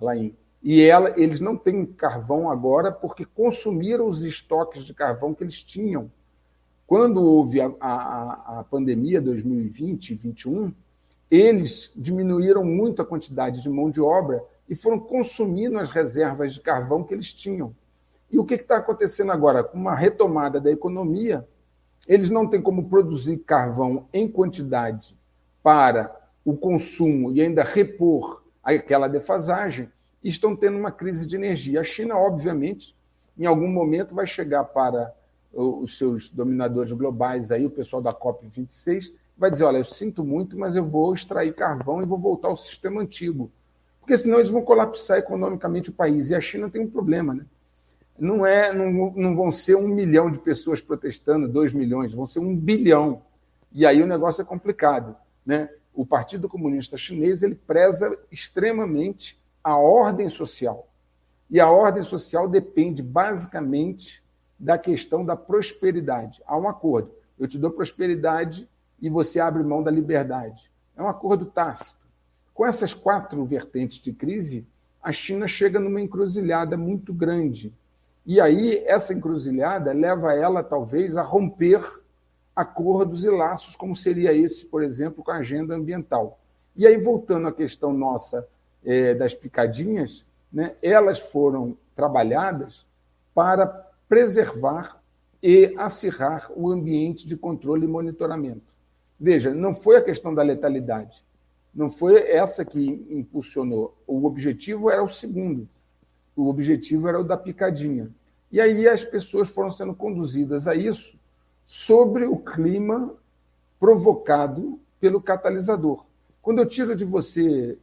Laim. E ela, eles não têm carvão agora porque consumiram os estoques de carvão que eles tinham. Quando houve a, a, a pandemia 2020 e 2021, eles diminuíram muito a quantidade de mão de obra e foram consumindo as reservas de carvão que eles tinham. E o que está acontecendo agora? Com uma retomada da economia, eles não têm como produzir carvão em quantidade para o consumo e ainda repor aquela defasagem, e estão tendo uma crise de energia. A China, obviamente, em algum momento vai chegar para os seus dominadores globais, aí, o pessoal da COP26, vai dizer: olha, eu sinto muito, mas eu vou extrair carvão e vou voltar ao sistema antigo. Porque senão eles vão colapsar economicamente o país. E a China tem um problema, né? Não, é, não, não vão ser um milhão de pessoas protestando, dois milhões, vão ser um bilhão. E aí o negócio é complicado. Né? O Partido Comunista Chinês ele preza extremamente a ordem social. E a ordem social depende basicamente da questão da prosperidade. Há um acordo. Eu te dou prosperidade e você abre mão da liberdade. É um acordo tácito. Com essas quatro vertentes de crise, a China chega numa encruzilhada muito grande. E aí, essa encruzilhada leva ela, talvez, a romper acordos e laços, como seria esse, por exemplo, com a agenda ambiental. E aí, voltando à questão nossa é, das picadinhas, né, elas foram trabalhadas para preservar e acirrar o ambiente de controle e monitoramento. Veja, não foi a questão da letalidade, não foi essa que impulsionou. O objetivo era o segundo. O objetivo era o da picadinha. E aí as pessoas foram sendo conduzidas a isso sobre o clima provocado pelo catalisador. Quando eu tiro de você,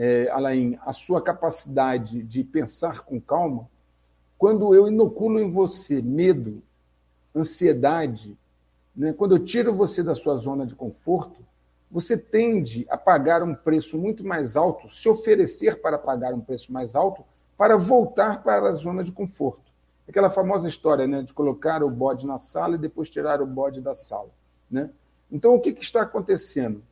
é, Alain, a sua capacidade de pensar com calma, quando eu inoculo em você medo, ansiedade, né, quando eu tiro você da sua zona de conforto, você tende a pagar um preço muito mais alto, se oferecer para pagar um preço mais alto, para voltar para a zona de conforto. Aquela famosa história né, de colocar o bode na sala e depois tirar o bode da sala. Né? Então, o que, que está acontecendo?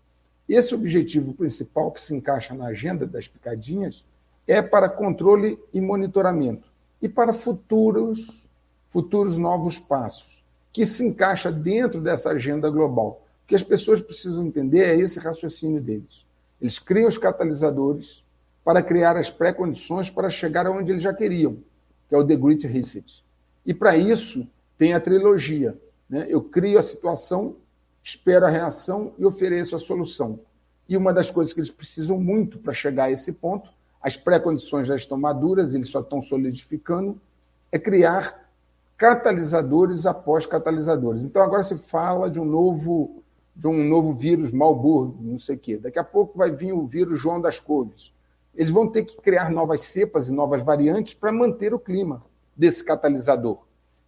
Esse objetivo principal que se encaixa na agenda das picadinhas é para controle e monitoramento e para futuros, futuros novos passos, que se encaixa dentro dessa agenda global. O que as pessoas precisam entender é esse raciocínio deles. Eles criam os catalisadores para criar as pré-condições para chegar aonde eles já queriam, que é o The Great Reset. E para isso tem a trilogia. Né? Eu crio a situação, espero a reação e ofereço a solução. E uma das coisas que eles precisam muito para chegar a esse ponto, as pré-condições já estão maduras, eles só estão solidificando, é criar catalisadores após catalisadores. Então agora se fala de um novo de um novo vírus Malburgo, não sei o quê. Daqui a pouco vai vir o vírus João das Couves. Eles vão ter que criar novas cepas e novas variantes para manter o clima desse catalisador.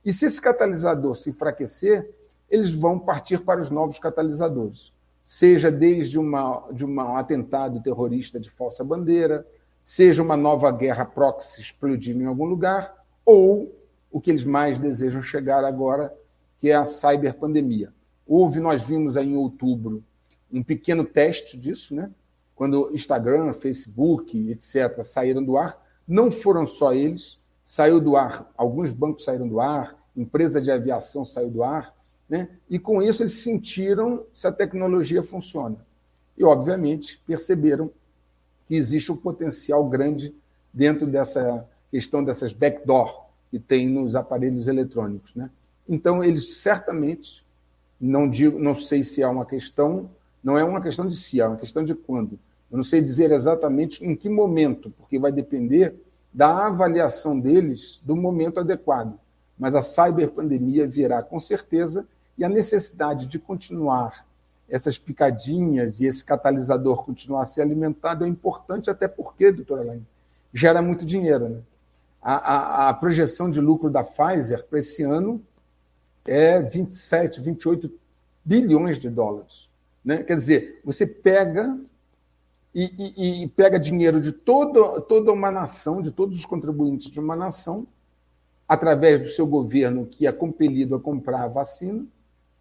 E se esse catalisador se enfraquecer, eles vão partir para os novos catalisadores. Seja desde uma, de um atentado terrorista de falsa bandeira, seja uma nova guerra proxy explodindo em algum lugar, ou o que eles mais desejam chegar agora, que é a cyberpandemia. Houve, nós vimos aí em outubro, um pequeno teste disso, né? quando Instagram, Facebook, etc., saíram do ar. Não foram só eles, saiu do ar, alguns bancos saíram do ar, empresa de aviação saiu do ar, né? e com isso eles sentiram se a tecnologia funciona. E, obviamente, perceberam que existe um potencial grande dentro dessa questão dessas backdoor que tem nos aparelhos eletrônicos. Né? Então, eles certamente não digo, não sei se é uma questão, não é uma questão de se, é uma questão de quando. Eu não sei dizer exatamente em que momento, porque vai depender da avaliação deles do momento adequado. Mas a cyberpandemia virá com certeza e a necessidade de continuar essas picadinhas e esse catalisador continuar a ser alimentado é importante, até porque, doutora Elaine, gera muito dinheiro. Né? a, a, a projeção de lucro da Pfizer para esse ano é 27, 28 bilhões de dólares. Né? Quer dizer, você pega e, e, e, pega dinheiro de toda, toda uma nação, de todos os contribuintes de uma nação, através do seu governo, que é compelido a comprar a vacina,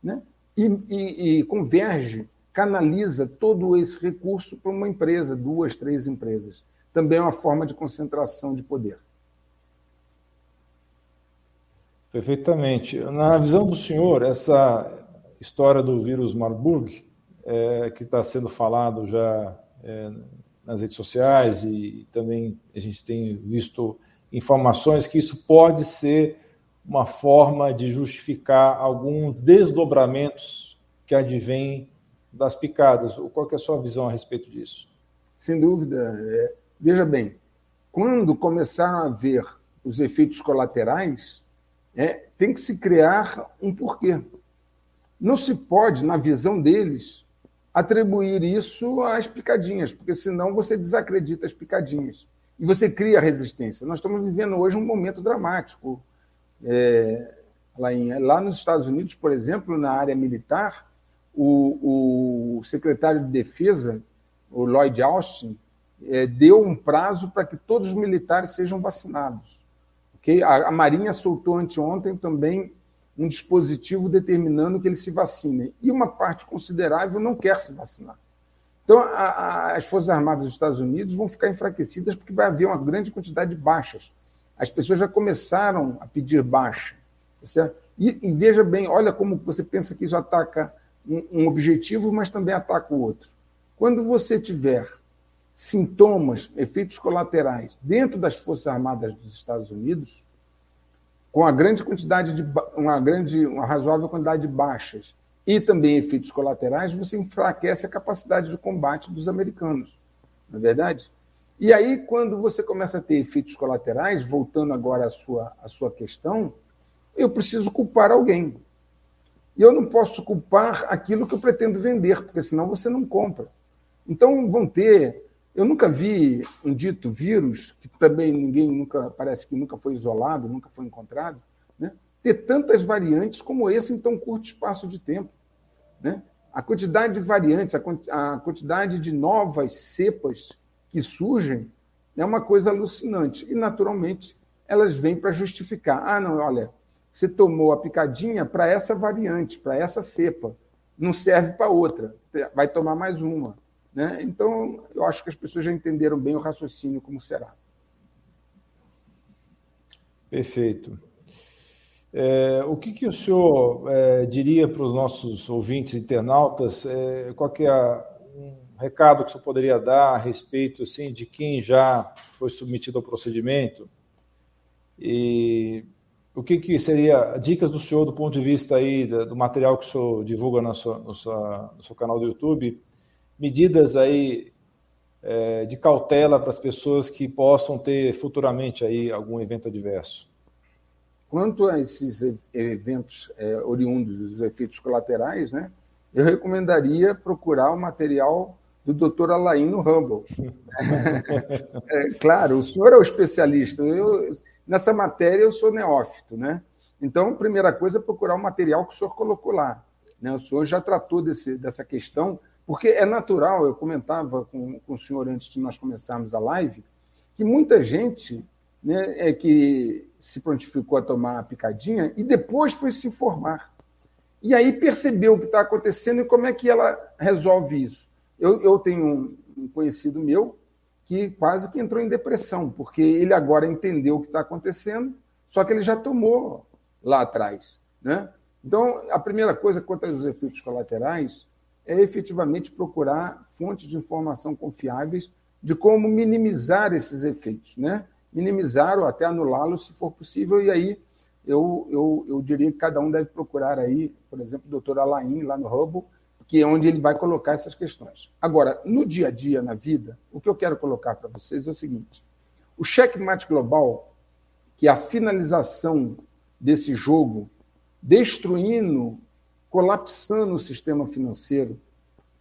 né? e, e converge, canaliza todo esse recurso para uma empresa, duas, três empresas. Também é uma forma de concentração de poder. Perfeitamente. Na visão do senhor, essa história do vírus Marburg, é, que está sendo falado já é, nas redes sociais e também a gente tem visto informações que isso pode ser uma forma de justificar alguns desdobramentos que advêm das picadas. Qual é a sua visão a respeito disso? Sem dúvida. É, veja bem, quando começaram a ver os efeitos colaterais, é, tem que se criar um porquê. Não se pode, na visão deles, atribuir isso às picadinhas, porque senão você desacredita as picadinhas e você cria resistência. Nós estamos vivendo hoje um momento dramático. É, lá, em, lá nos Estados Unidos, por exemplo, na área militar, o, o secretário de Defesa, o Lloyd Austin, é, deu um prazo para que todos os militares sejam vacinados. Okay? A, a Marinha soltou anteontem também um dispositivo determinando que eles se vacinem. E uma parte considerável não quer se vacinar. Então, a, a, as Forças Armadas dos Estados Unidos vão ficar enfraquecidas porque vai haver uma grande quantidade de baixas. As pessoas já começaram a pedir baixa. Tá e, e, veja bem, olha como você pensa que isso ataca um, um objetivo, mas também ataca o outro. Quando você tiver sintomas, efeitos colaterais dentro das Forças Armadas dos Estados Unidos, com a grande quantidade de uma grande, uma razoável quantidade de baixas e também efeitos colaterais, você enfraquece a capacidade de combate dos americanos, não é verdade? E aí, quando você começa a ter efeitos colaterais, voltando agora à sua, à sua questão, eu preciso culpar alguém. E eu não posso culpar aquilo que eu pretendo vender, porque senão você não compra. Então, vão ter eu nunca vi um dito vírus, que também ninguém nunca, parece que nunca foi isolado, nunca foi encontrado, né? ter tantas variantes como esse em tão curto espaço de tempo. Né? A quantidade de variantes, a quantidade de novas cepas que surgem é uma coisa alucinante. E, naturalmente, elas vêm para justificar. Ah, não, olha, você tomou a picadinha para essa variante, para essa cepa, não serve para outra, vai tomar mais uma. Né? Então, eu acho que as pessoas já entenderam bem o raciocínio como será. Perfeito. É, o que, que, o senhor é, diria para os nossos ouvintes internautas? É, qual que é um recado que senhor poderia dar a respeito assim, de quem já foi submetido ao procedimento? E o que, que seria dicas do senhor do ponto de vista aí do material que o senhor divulga no seu, no seu, no seu canal do YouTube medidas aí é, de cautela para as pessoas que possam ter futuramente aí algum evento adverso? Quanto a esses eventos é, oriundos dos efeitos colaterais, né, eu recomendaria procurar o material do Dr. Alain no Humble. é, claro, o senhor é o especialista. Eu, nessa matéria eu sou neófito, né? Então, a primeira coisa é procurar o material que o senhor colocou lá. Né? O senhor já tratou desse, dessa questão porque é natural, eu comentava com, com o senhor antes de nós começarmos a live, que muita gente né, é que se prontificou a tomar a picadinha e depois foi se informar. E aí percebeu o que está acontecendo e como é que ela resolve isso. Eu, eu tenho um conhecido meu que quase que entrou em depressão, porque ele agora entendeu o que está acontecendo, só que ele já tomou lá atrás. Né? Então, a primeira coisa quanto aos efeitos colaterais é efetivamente procurar fontes de informação confiáveis de como minimizar esses efeitos, né? minimizar ou até anulá-los se for possível, e aí eu, eu, eu diria que cada um deve procurar aí, por exemplo, o doutor Alain, lá no Hubble, que é onde ele vai colocar essas questões. Agora, no dia a dia, na vida, o que eu quero colocar para vocês é o seguinte: o checkmate global, que é a finalização desse jogo, destruindo colapsando o sistema financeiro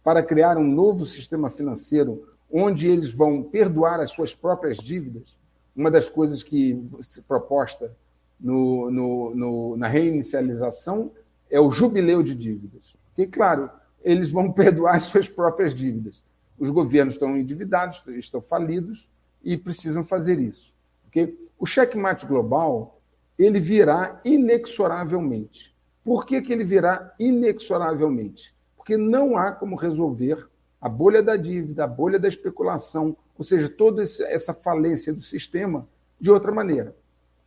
para criar um novo sistema financeiro onde eles vão perdoar as suas próprias dívidas, uma das coisas que se proposta no, no, no, na reinicialização é o jubileu de dívidas. E, claro, eles vão perdoar as suas próprias dívidas. Os governos estão endividados, estão falidos e precisam fazer isso. Okay? O checkmate global ele virá inexoravelmente. Por que, que ele virá inexoravelmente? Porque não há como resolver a bolha da dívida, a bolha da especulação, ou seja, toda essa falência do sistema de outra maneira.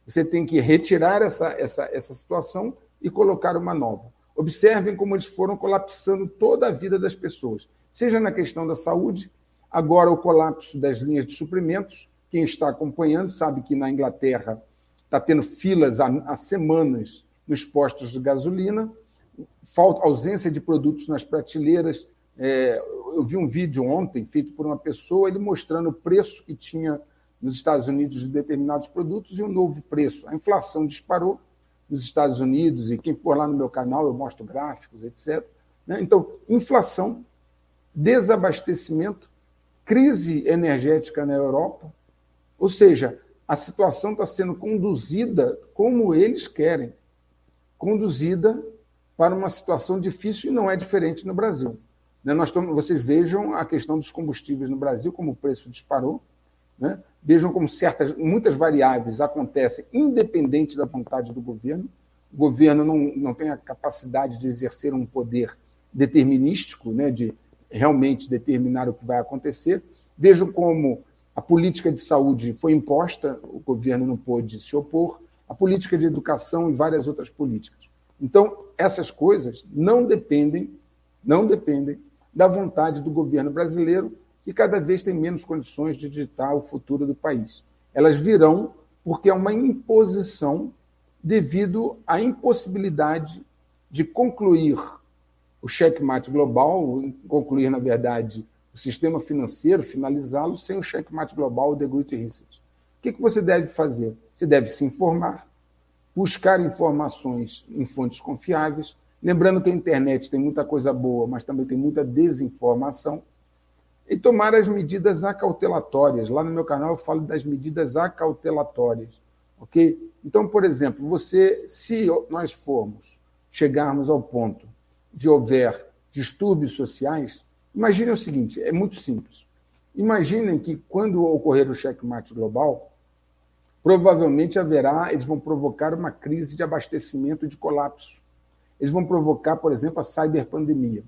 Você tem que retirar essa, essa, essa situação e colocar uma nova. Observem como eles foram colapsando toda a vida das pessoas, seja na questão da saúde, agora o colapso das linhas de suprimentos. Quem está acompanhando sabe que na Inglaterra está tendo filas há, semanas nos postos de gasolina, falta ausência de produtos nas prateleiras, é, eu vi um vídeo ontem feito por uma pessoa, ele mostrando o preço que tinha nos Estados Unidos de determinados produtos e o novo preço. A inflação disparou nos Estados Unidos, e quem for lá no meu canal eu mostro gráficos, etc. Né? Então, inflação, desabastecimento, crise energética na Europa, ou seja, a situação está sendo conduzida como eles querem conduzida para uma situação difícil e não é diferente no Brasil. Né? Nós estamos, vocês vejam a questão dos combustíveis no Brasil, como o preço disparou. Né? Vejam como certas, muitas variáveis acontecem independente da vontade do governo. O governo não, não tem a capacidade de exercer um poder determinístico, né? de realmente determinar o que vai acontecer. Vejam como a política de saúde foi imposta, o governo não pôde se opor, a política de educação e várias outras políticas. Então, essas coisas não dependem, não dependem da vontade do governo brasileiro, que cada vez tem menos condições de ditar o futuro do país. Elas virão porque é uma imposição devido à impossibilidade de concluir o checkmate global, concluir, na verdade, o sistema financeiro, finalizá-lo sem o checkmate global, The Great Reset. O que você deve fazer? Você deve se informar, buscar informações em fontes confiáveis, Lembrando que a internet tem muita coisa boa, mas também tem muita desinformação. E tomar as medidas acautelatórias. Lá no meu canal eu falo das medidas acautelatórias. Ok? Então, por exemplo, você, se nós formos, chegarmos ao ponto de houver distúrbios sociais, imaginem o seguinte: é muito simples. Imaginem que quando ocorrer o checkmate global, provavelmente haverá, eles vão provocar uma crise de abastecimento de colapso eles vão provocar, por exemplo, a cyberpandemia.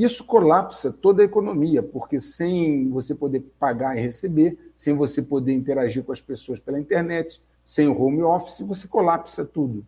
Isso colapsa toda a economia, porque sem você poder pagar e receber, sem você poder interagir com as pessoas pela internet, sem o home office, você colapsa tudo.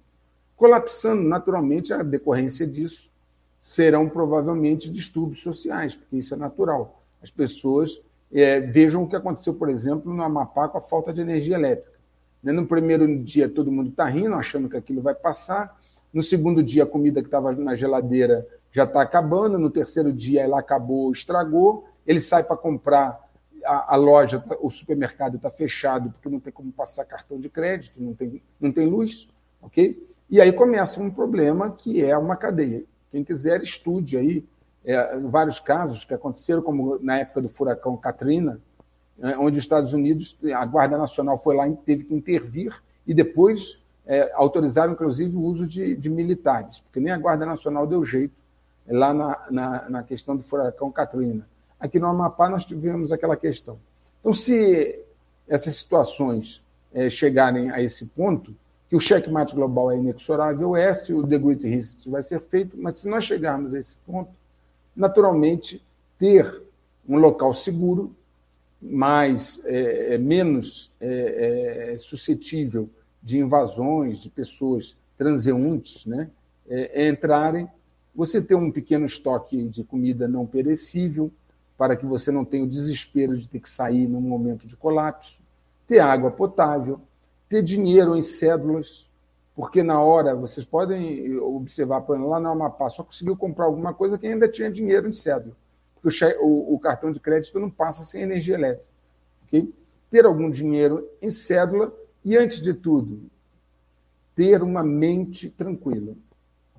Colapsando, naturalmente, a decorrência disso serão provavelmente distúrbios sociais, porque isso é natural. As pessoas é, vejam o que aconteceu, por exemplo, no Amapá com a falta de energia elétrica. No primeiro dia, todo mundo está rindo, achando que aquilo vai passar. No segundo dia, a comida que estava na geladeira já está acabando. No terceiro dia, ela acabou, estragou. Ele sai para comprar, a, a, loja, o supermercado está fechado porque não tem como passar cartão de crédito, não tem, não tem luz, ok? E aí começa um problema que é uma cadeia. Quem quiser, estude aí é, vários casos que aconteceram, como na época do furacão Katrina, é, onde os Estados Unidos, a Guarda Nacional foi lá e teve que intervir, e depois é, autorizaram, inclusive, o uso de, de, militares, porque nem a Guarda Nacional deu jeito lá na, na, na, questão do furacão Katrina. Aqui no Amapá nós tivemos aquela questão. Então, se essas situações é, chegarem a esse ponto, que o checkmate global é inexorável, é se o The Great Reset vai ser feito, mas se nós chegarmos a esse ponto, naturalmente, ter um local seguro, mais, é, menos é, é suscetível de invasões, de pessoas transeuntes né, entrarem, você ter um pequeno estoque de comida não perecível, para que você não tenha o desespero de ter que sair num momento de colapso, ter água potável, ter dinheiro em cédulas, porque na hora, vocês podem observar, por exemplo, lá no Amapá, só conseguiu comprar alguma coisa que ainda tinha dinheiro em cédula, porque o, o, cartão de crédito não passa sem energia elétrica. Okay? Ter algum dinheiro em cédula e, antes de tudo, ter uma mente tranquila.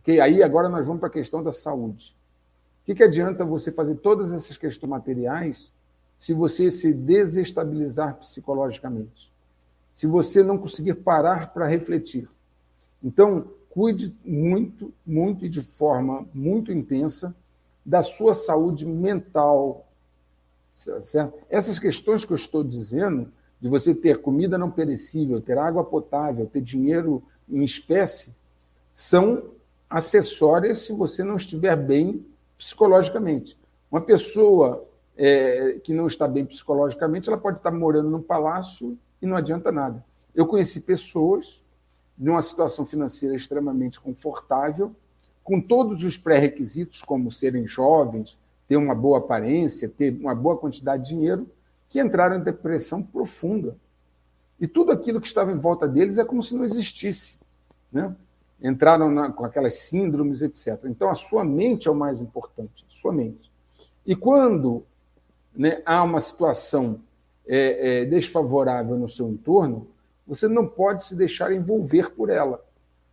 Okay? Aí agora nós vamos para a questão da saúde. O que, que adianta você fazer todas essas questões materiais se você se desestabilizar psicologicamente? se você não conseguir parar para refletir. Então, cuide muito, muito e de forma muito intensa da sua saúde mental. Certo? Essas questões que eu estou dizendo, de você ter comida não perecível, ter água potável, ter dinheiro em espécie, são acessórias se você não estiver bem psicologicamente. Uma pessoa é, que não está bem psicologicamente, ela pode estar morando num palácio e não adianta nada. Eu conheci pessoas numa situação financeira extremamente confortável, com todos os pré-requisitos, como serem jovens, ter uma boa aparência, ter uma boa quantidade de dinheiro, que entraram em depressão profunda. E tudo aquilo que estava em volta deles é como se não existisse. Né? Entraram na, com aquelas síndromes, etc. Então, a sua mente é o mais importante, sua mente. E quando né, há uma situação é, é, desfavorável no seu entorno, você não pode se deixar envolver por ela,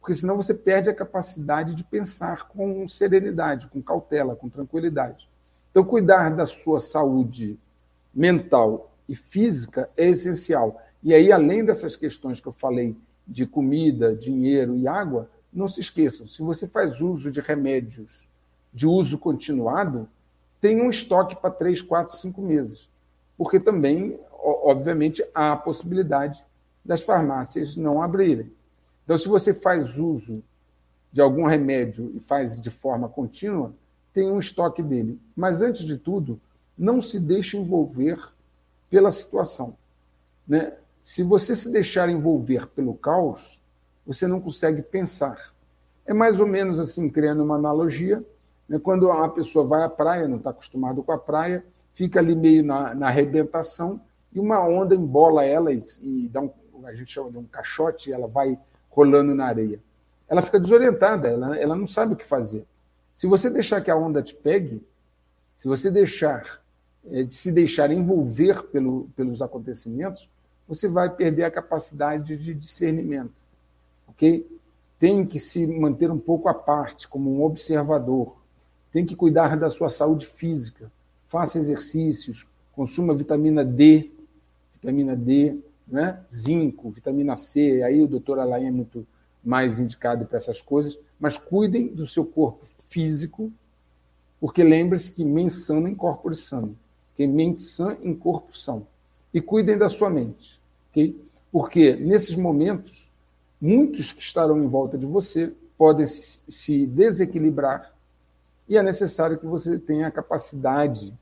porque senão você perde a capacidade de pensar com serenidade, com cautela, com tranquilidade. Então, cuidar da sua saúde mental e física é essencial. E aí, além dessas questões que eu falei de comida, dinheiro e água, não se esqueçam, se você faz uso de remédios de uso continuado, tem um estoque para três, quatro, cinco meses. Porque também, obviamente, há a possibilidade das farmácias não abrirem. Então, se você faz uso de algum remédio e faz de forma contínua, tem um estoque dele. Mas, antes de tudo, não se deixe envolver pela situação. Né? Se você se deixar envolver pelo caos, você não consegue pensar. É mais ou menos assim, criando uma analogia, né? Quando uma pessoa vai à praia, não está acostumado com a praia, fica ali meio na, na arrebentação e uma onda embola ela e, dá um, a gente chama de um caixote, ela vai rolando na areia. Ela fica desorientada, ela, ela não sabe o que fazer. Se você deixar que a onda te pegue, se você deixar é, se deixar envolver pelo, pelos acontecimentos, você vai perder a capacidade de discernimento, ok? Tem que se manter um pouco à parte, como um observador, tem que cuidar da sua saúde física, faça exercícios, consuma vitamina D, vitamina D, né? zinco, vitamina C, aí o doutor Alain é muito mais indicado para essas coisas, mas cuidem do seu corpo físico, porque lembre-se que mens sana em corpo sano, mente sã em corpo. E cuidem da sua mente, ok? Porque nesses momentos, muitos que estarão em volta de você podem se desequilibrar e é necessário que você tenha a capacidade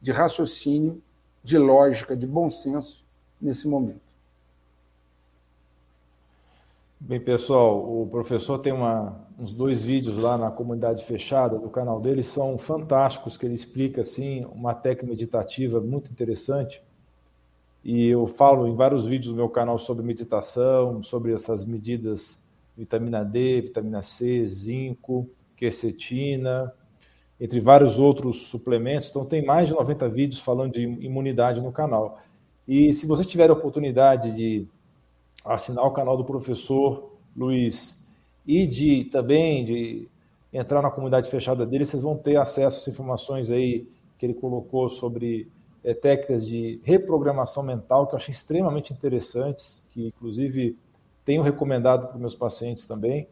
de raciocínio, de lógica, de bom senso nesse momento. Bem, pessoal, o professor tem uma, uns dois vídeos lá na comunidade fechada do canal dele, são fantásticos, que ele explica assim uma técnica meditativa muito interessante. E eu falo em vários vídeos do meu canal sobre meditação, sobre essas medidas vitamina D, vitamina C, zinco, quercetina, entre vários outros suplementos. Então, tem mais de 90 vídeos falando de imunidade no canal. E se você tiver a oportunidade de assinar o canal do professor Luiz e de também de entrar na comunidade fechada dele, vocês vão ter acesso às informações aí que ele colocou sobre é, técnicas de reprogramação mental, que eu achei extremamente interessantes, que inclusive tenho recomendado para meus pacientes também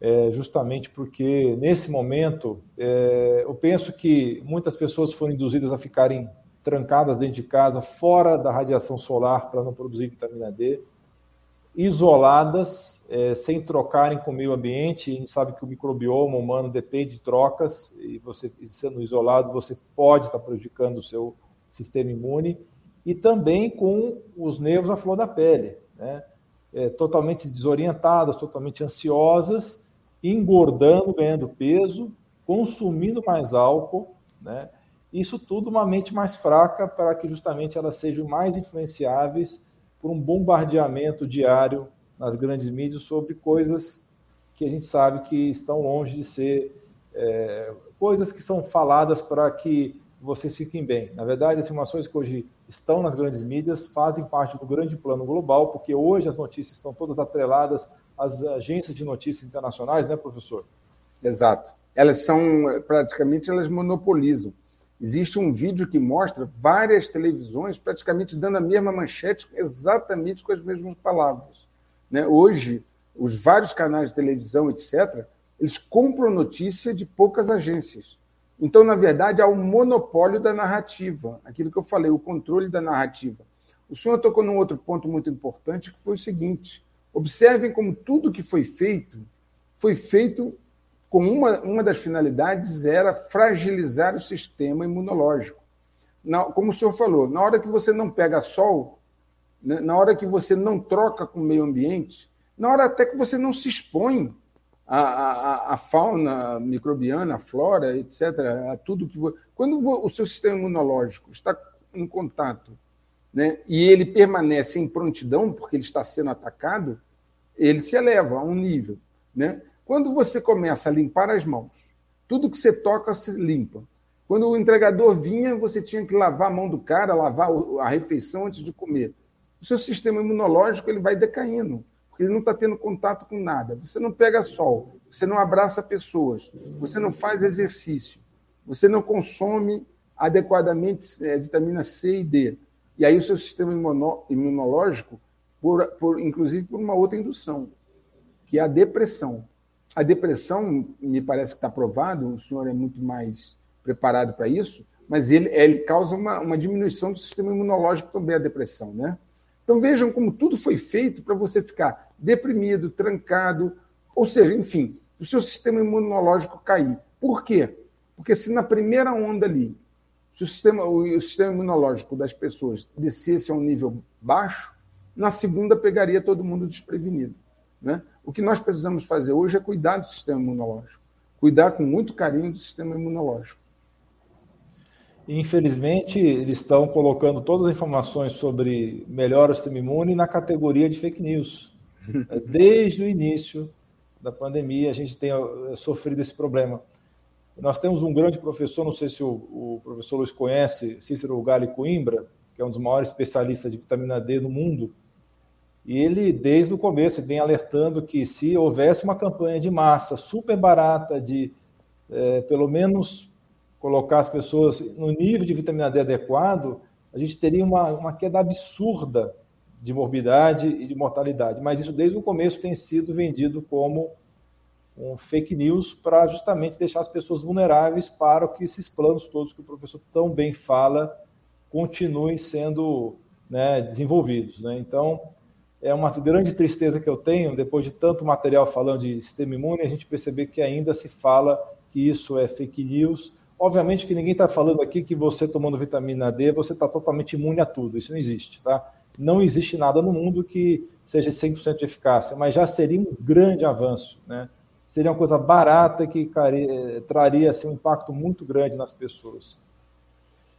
é, justamente porque nesse momento é, eu penso que muitas pessoas foram induzidas a ficarem trancadas dentro de casa, fora da radiação solar para não produzir vitamina D, isoladas, é, sem trocarem com o meio ambiente. A gente sabe que o microbioma humano depende de trocas e você sendo isolado você pode estar prejudicando o seu sistema imune e também com os nervos à flor da pele, né? É, totalmente desorientadas, totalmente ansiosas engordando, ganhando peso, consumindo mais álcool, né? Isso tudo uma mente mais fraca para que justamente elas sejam mais influenciáveis por um bombardeamento diário nas grandes mídias sobre coisas que a gente sabe que estão longe de ser é, coisas que são faladas para que vocês fiquem bem. Na verdade, as informações que hoje estão nas grandes mídias fazem parte do grande plano global, porque hoje as notícias estão todas atreladas às agências de notícias internacionais, né, professor? Exato. Elas são, praticamente, elas monopolizam. Existe um vídeo que mostra várias televisões praticamente dando a mesma manchete, exatamente com as mesmas palavras. Né? Hoje, os vários canais de televisão, etc., eles compram notícia de poucas agências. Então, na verdade, há um monopólio da narrativa, aquilo que eu falei, o controle da narrativa. O senhor tocou num outro ponto muito importante, que foi o seguinte: observem como tudo que foi feito foi feito com uma, uma das finalidades era fragilizar o sistema imunológico. Na, como o senhor falou, na hora que você não pega sol, né, na hora que você não troca com o meio ambiente, na hora até que você não se expõe à, à, à fauna microbiana, à flora, etc., a tudo que. Quando o seu sistema imunológico está em contato né, e ele permanece em prontidão, porque ele está sendo atacado, ele se eleva a um nível. Né? Quando você começa a limpar as mãos, tudo que você toca se limpa. Quando o entregador vinha, você tinha que lavar a mão do cara, lavar a refeição antes de comer. O seu sistema imunológico ele vai decaindo, ele não está tendo contato com nada. Você não pega sol, você não abraça pessoas, você não faz exercício, você não consome adequadamente é, vitamina C e D. E aí o seu sistema imunológico, por, por, inclusive por uma outra indução, que é a depressão. A depressão, me parece que está provado, o senhor é muito mais preparado para isso, mas ele, ele causa uma, uma diminuição do sistema imunológico também, a depressão, né? Então vejam como tudo foi feito para você ficar deprimido, trancado, ou seja, enfim, o seu sistema imunológico cair. Por quê? Porque se na primeira onda ali, se o sistema, o, sistema imunológico das pessoas descesse a um nível baixo, na segunda pegaria todo mundo desprevenido. Né? O que nós precisamos fazer hoje é cuidar do sistema imunológico, cuidar com muito carinho do sistema imunológico. Infelizmente, eles estão colocando todas as informações sobre melhora o sistema imune na categoria de fake news. Desde o início da pandemia, a gente tem eh, sofrido esse problema. Nós temos um grande professor, não sei se o, o professor Luiz conhece, Cícero Gali Coimbra, que é um dos maiores especialistas de vitamina D no mundo. E ele, desde o começo, vem alertando que se houvesse uma campanha de massa super barata, de é, pelo menos colocar as pessoas no nível de vitamina D adequado, a gente teria uma, uma queda absurda de morbidade e de mortalidade. Mas isso, desde o começo, tem sido vendido como um fake news para justamente deixar as pessoas vulneráveis para que esses planos todos que o professor tão bem fala continuem sendo né, desenvolvidos. Né? Então, é uma grande tristeza que eu tenho, depois de tanto material falando de sistema imune, a gente perceber que ainda se fala que isso é fake news. Obviamente que ninguém está falando aqui que você tomando vitamina D, você está totalmente imune a tudo. Isso não existe, tá? Não existe nada no mundo que seja 100% de eficácia, mas já seria um grande avanço, né? Seria uma coisa barata que caria, traria assim, um impacto muito grande nas pessoas.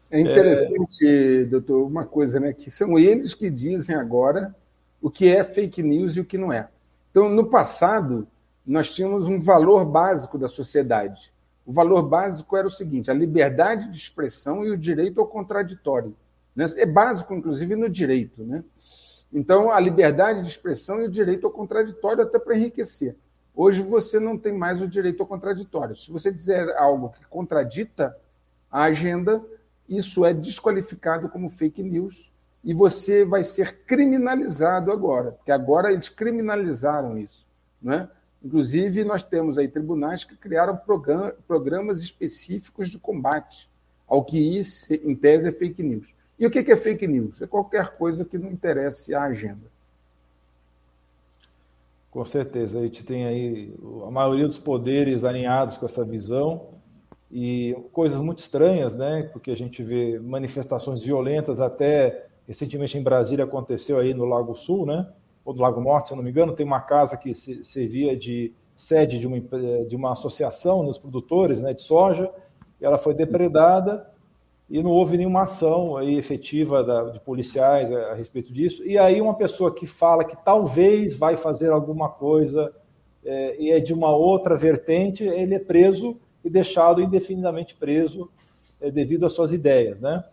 É interessante, é... doutor, uma coisa, né? Que são eles que dizem agora o que é fake news e o que não é. Então, no passado, nós tínhamos um valor básico da sociedade. O valor básico era o seguinte: a liberdade de expressão e o direito ao contraditório. Né? É básico, inclusive, no direito. Né? Então, a liberdade de expressão e o direito ao contraditório, até para enriquecer. Hoje você não tem mais o direito ao contraditório. Se você dizer algo que contradita a agenda, isso é desqualificado como fake news e você vai ser criminalizado agora, porque agora eles criminalizaram isso. Né? Inclusive, nós temos aí tribunais que criaram programas específicos de combate ao que, em tese, é fake news. E o que é fake news? É qualquer coisa que não interesse à agenda. Com certeza, a gente tem aí a maioria dos poderes alinhados com essa visão e coisas muito estranhas, né? Porque a gente vê manifestações violentas até recentemente em Brasília aconteceu aí no Lago Sul, né? Ou no Lago Norte, se não me engano, tem uma casa que servia de sede de uma, de uma associação nos produtores né, de soja, e ela foi depredada e não houve nenhuma ação aí efetiva da, de policiais a, a, respeito disso. E aí uma pessoa que fala que talvez vai fazer alguma coisa é, e é de uma outra vertente, ele é preso e deixado indefinidamente preso é, devido às suas ideias, né?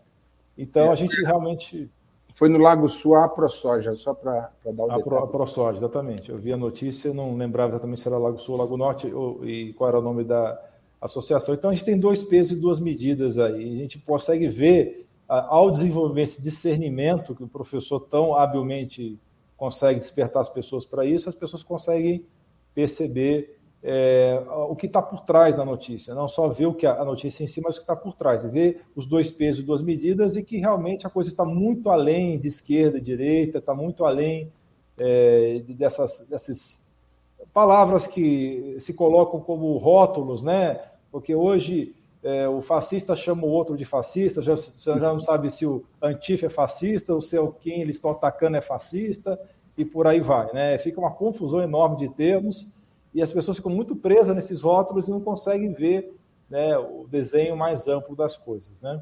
Então a gente realmente foi no Lago Sul a ProSoja, só para dar o a, Pro, a ProSoja, exatamente. Eu vi a notícia, não lembrava exatamente se era Lago Sul ou Lago Norte ou, e qual era o nome da associação. Então, a gente tem dois pesos e duas medidas aí. A gente consegue ver, ao desenvolver esse discernimento que o professor tão habilmente consegue despertar as pessoas para isso, as pessoas conseguem perceber é, o que está por trás da notícia, não só ver o que a notícia em si, mas o que está por trás, ver os dois pesos e duas medidas e que realmente a coisa está muito além de esquerda e direita, está muito além é, dessas, dessas palavras que se colocam como rótulos, né? Porque hoje é, o fascista chama o outro de fascista, já, já não sabe se o antifa é fascista ou se é o quem eles estão atacando é fascista e por aí vai, né? Fica uma confusão enorme de termos e as pessoas ficam muito presas nesses rótulos e não conseguem ver né, o desenho mais amplo das coisas, né?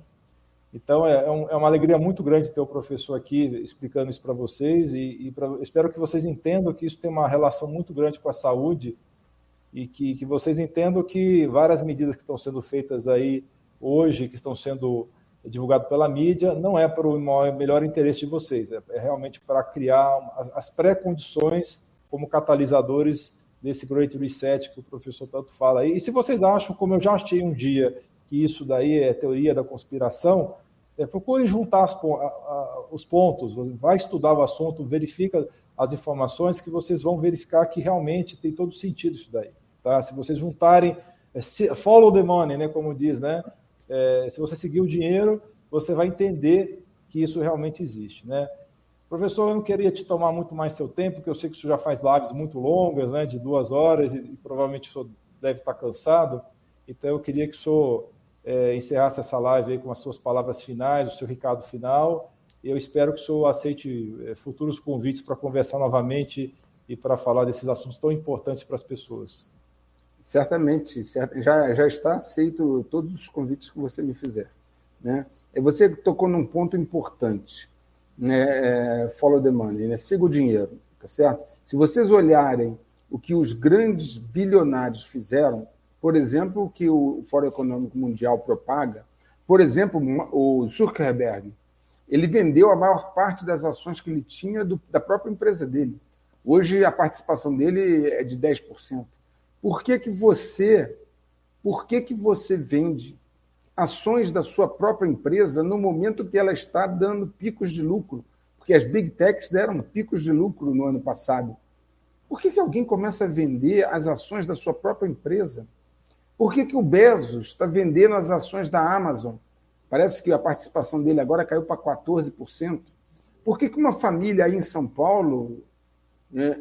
Então é, é, é, uma alegria muito grande ter o professor aqui explicando isso para vocês e, e pra, espero que vocês entendam que isso tem uma relação muito grande com a saúde e que, que vocês entendam que várias medidas que estão sendo feitas aí hoje, que estão sendo divulgadas pela mídia, não é para o melhor interesse de vocês, é, é realmente para criar as, as pré-condições como catalisadores desse Great Reset que o professor tanto fala. E se vocês acham, como eu já achei um dia, que isso daí é teoria da conspiração, é, procure juntar as, a, a, os pontos, vai estudar o assunto, verifica as informações que vocês vão verificar que realmente tem todo sentido isso daí. Tá? Se vocês juntarem, é, follow the money, né, como diz, né? É, se você seguir o dinheiro, você vai entender que isso realmente existe, né? Professor, eu não queria te tomar muito mais seu tempo, porque eu sei que senhor já faz lives muito longas, né, de duas horas, e, e provavelmente o senhor deve estar cansado. Então, eu queria que o senhor é, encerrasse essa live com as suas palavras finais, o seu recado final. Eu espero que o senhor aceite é, futuros convites para conversar novamente e para falar desses assuntos tão importantes para as pessoas. Certamente, já, já está aceito todos os convites que você me fizer. Né? Você tocou num ponto importante né, é, follow the money, né, siga o dinheiro, tá certo? Se vocês olharem o que os grandes bilionários fizeram, por exemplo, o que o Fórum Econômico Mundial propaga, por exemplo, o Zuckerberg, ele vendeu a maior parte das ações que ele tinha do, da própria empresa dele. Hoje a participação dele é de 10%. Por que que você, por que que você vende ações da sua própria empresa no momento que ela está dando picos de lucro, porque as big techs deram picos de lucro no ano passado. Por que, que alguém começa a vender as ações da sua própria empresa? Por que, que o Bezos está vendendo as ações da Amazon? Parece que a participação dele agora caiu para 14%. Por que, que uma família aí em São Paulo né,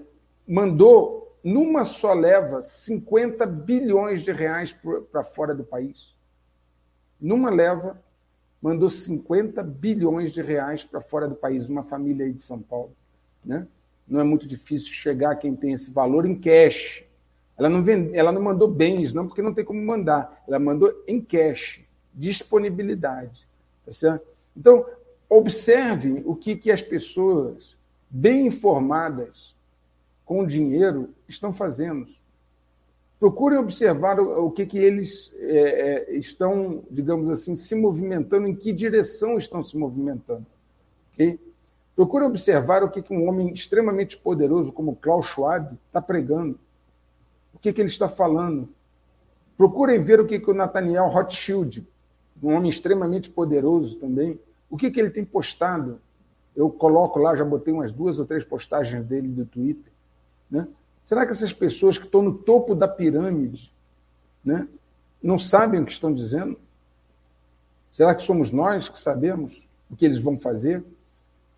mandou, numa só leva, 50 bilhões de reais para fora do país? numa leva, mandou 50 bilhões de reais para fora do país, uma família aí de São Paulo. Né? Não é muito difícil chegar quem tem esse valor em cash. Ela não, vende, ela não mandou bens, não, porque não tem como mandar. Ela mandou em cash, disponibilidade. Tá certo? Então, observe o que, que as pessoas bem informadas com dinheiro estão fazendo procurem observar o, o que, que eles é, é, estão, digamos assim, se movimentando, em que direção estão se movimentando. Okay? Procurem observar o que, que um homem extremamente poderoso como Klaus Schwab está pregando, o que, que ele está falando. Procurem ver o que, que o Nathaniel Rothschild, um homem extremamente poderoso também, o que, que ele tem postado. Eu coloco lá, já botei umas duas ou três postagens dele do Twitter. Né? Será que essas pessoas que estão no topo da pirâmide né, não sabem o que estão dizendo? Será que somos nós que sabemos o que eles vão fazer?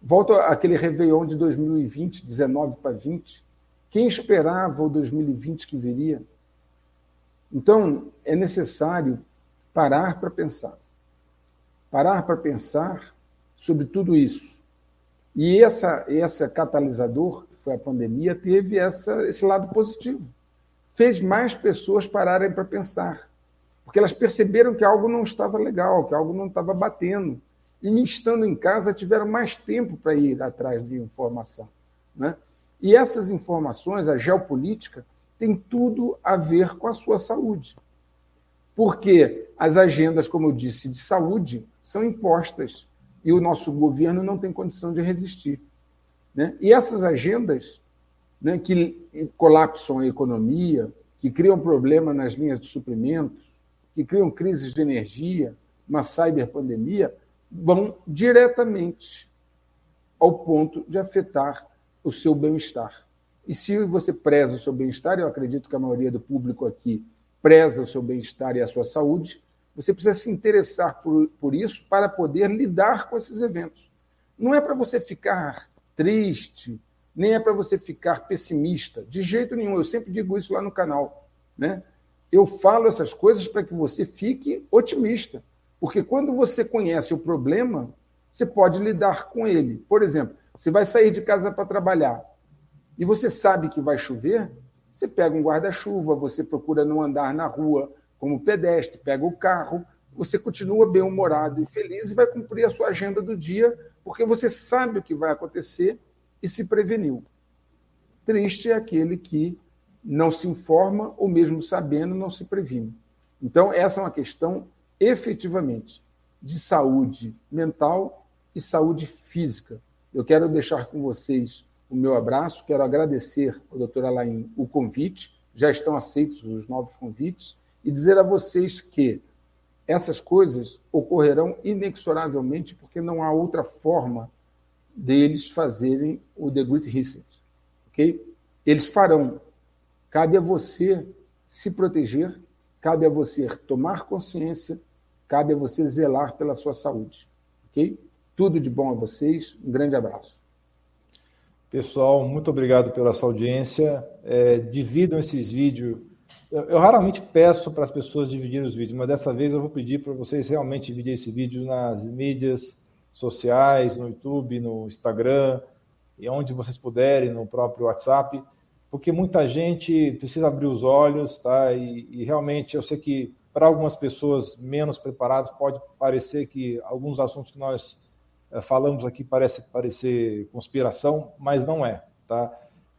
Volto àquele Réveillon de 2020, 19 para 20. Quem esperava o 2020 que viria? Então, é necessário parar para pensar. Parar para pensar sobre tudo isso. E essa, esse catalisador foi a pandemia, teve essa, esse lado positivo. Fez mais pessoas pararem para pensar, porque elas perceberam que algo não estava legal, que algo não estava batendo. E estando em casa, tiveram mais tempo para ir atrás de informação. Né? E essas informações, a geopolítica, tem tudo a ver com a sua saúde. Porque as agendas, como eu disse, de saúde são impostas e o nosso governo não tem condição de resistir. Né? E essas agendas né, que colapsam a economia, que criam problema nas linhas de suprimentos, que criam crises de energia, uma cyberpandemia, vão diretamente ao ponto de afetar o seu bem-estar. E se você preza o seu bem-estar, eu acredito que a maioria do público aqui preza o seu bem-estar e a sua saúde, você precisa se interessar por, por isso para poder lidar com esses eventos. Não é para você ficar triste, nem é para você ficar pessimista, de jeito nenhum. Eu sempre digo isso lá no canal. Né? Eu falo essas coisas para que você fique otimista, porque quando você conhece o problema, você pode lidar com ele. Por exemplo, você vai sair de casa para trabalhar e você sabe que vai chover, você pega um guarda-chuva, você procura não andar na rua como pedestre, pega o carro, você continua bem-humorado e feliz e vai cumprir a sua agenda do dia, porque você sabe o que vai acontecer e se preveniu. Triste é aquele que não se informa ou mesmo sabendo não se previne. Então, essa é uma questão efetivamente de saúde mental e saúde física. Eu quero deixar com vocês o meu abraço, quero agradecer ao doutor Alain o convite, já estão aceitos os novos convites, e dizer a vocês que essas coisas ocorrerão inexoravelmente, porque não há outra forma deles fazerem o The Great Reset. Ok? Eles farão. Cabe a você se proteger, cabe a você tomar consciência, cabe a você zelar pela sua saúde. Ok? Tudo de bom a vocês. Um grande abraço. Pessoal, muito obrigado pela sua audiência. É, dividam esses vídeos. Eu, eu raramente peço para as pessoas dividirem os vídeos, mas dessa vez eu vou pedir para vocês realmente dividirem esse vídeo nas mídias sociais, no YouTube, no Instagram, e onde vocês puderem, no próprio WhatsApp, porque muita gente precisa abrir os olhos, tá? E, e realmente eu sei que para algumas pessoas menos preparadas pode parecer que alguns assuntos que nós eh, falamos aqui parece parecer conspiração, mas não é, tá?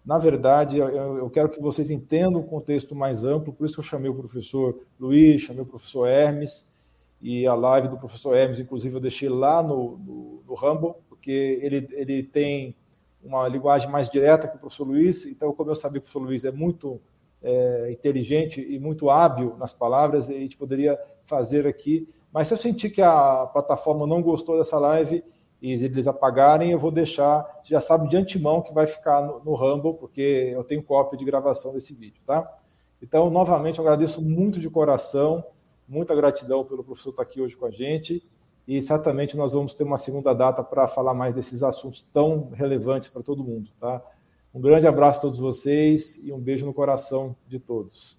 Na verdade, eu, quero que vocês entendam o contexto mais amplo, por isso que eu chamei o professor Luiz, chamei o professor Hermes, e a live do professor Hermes, inclusive, eu deixei lá no, no, no Rumble, porque ele, ele tem uma linguagem mais direta que o professor Luiz, então, como eu sabia que o professor Luiz é muito é, inteligente e muito hábil nas palavras, a gente poderia fazer aqui. Mas se eu sentir que a plataforma não gostou dessa live e eles apagarem, eu vou deixar, você já sabe de antemão que vai ficar no, no Rumble, porque eu tenho cópia de gravação desse vídeo, tá? Então, novamente, eu agradeço muito de coração Muita gratidão pelo professor estar aqui hoje com a gente e certamente nós vamos ter uma segunda data para falar mais desses assuntos tão relevantes para todo mundo, tá? Um grande abraço a todos vocês e um beijo no coração de todos.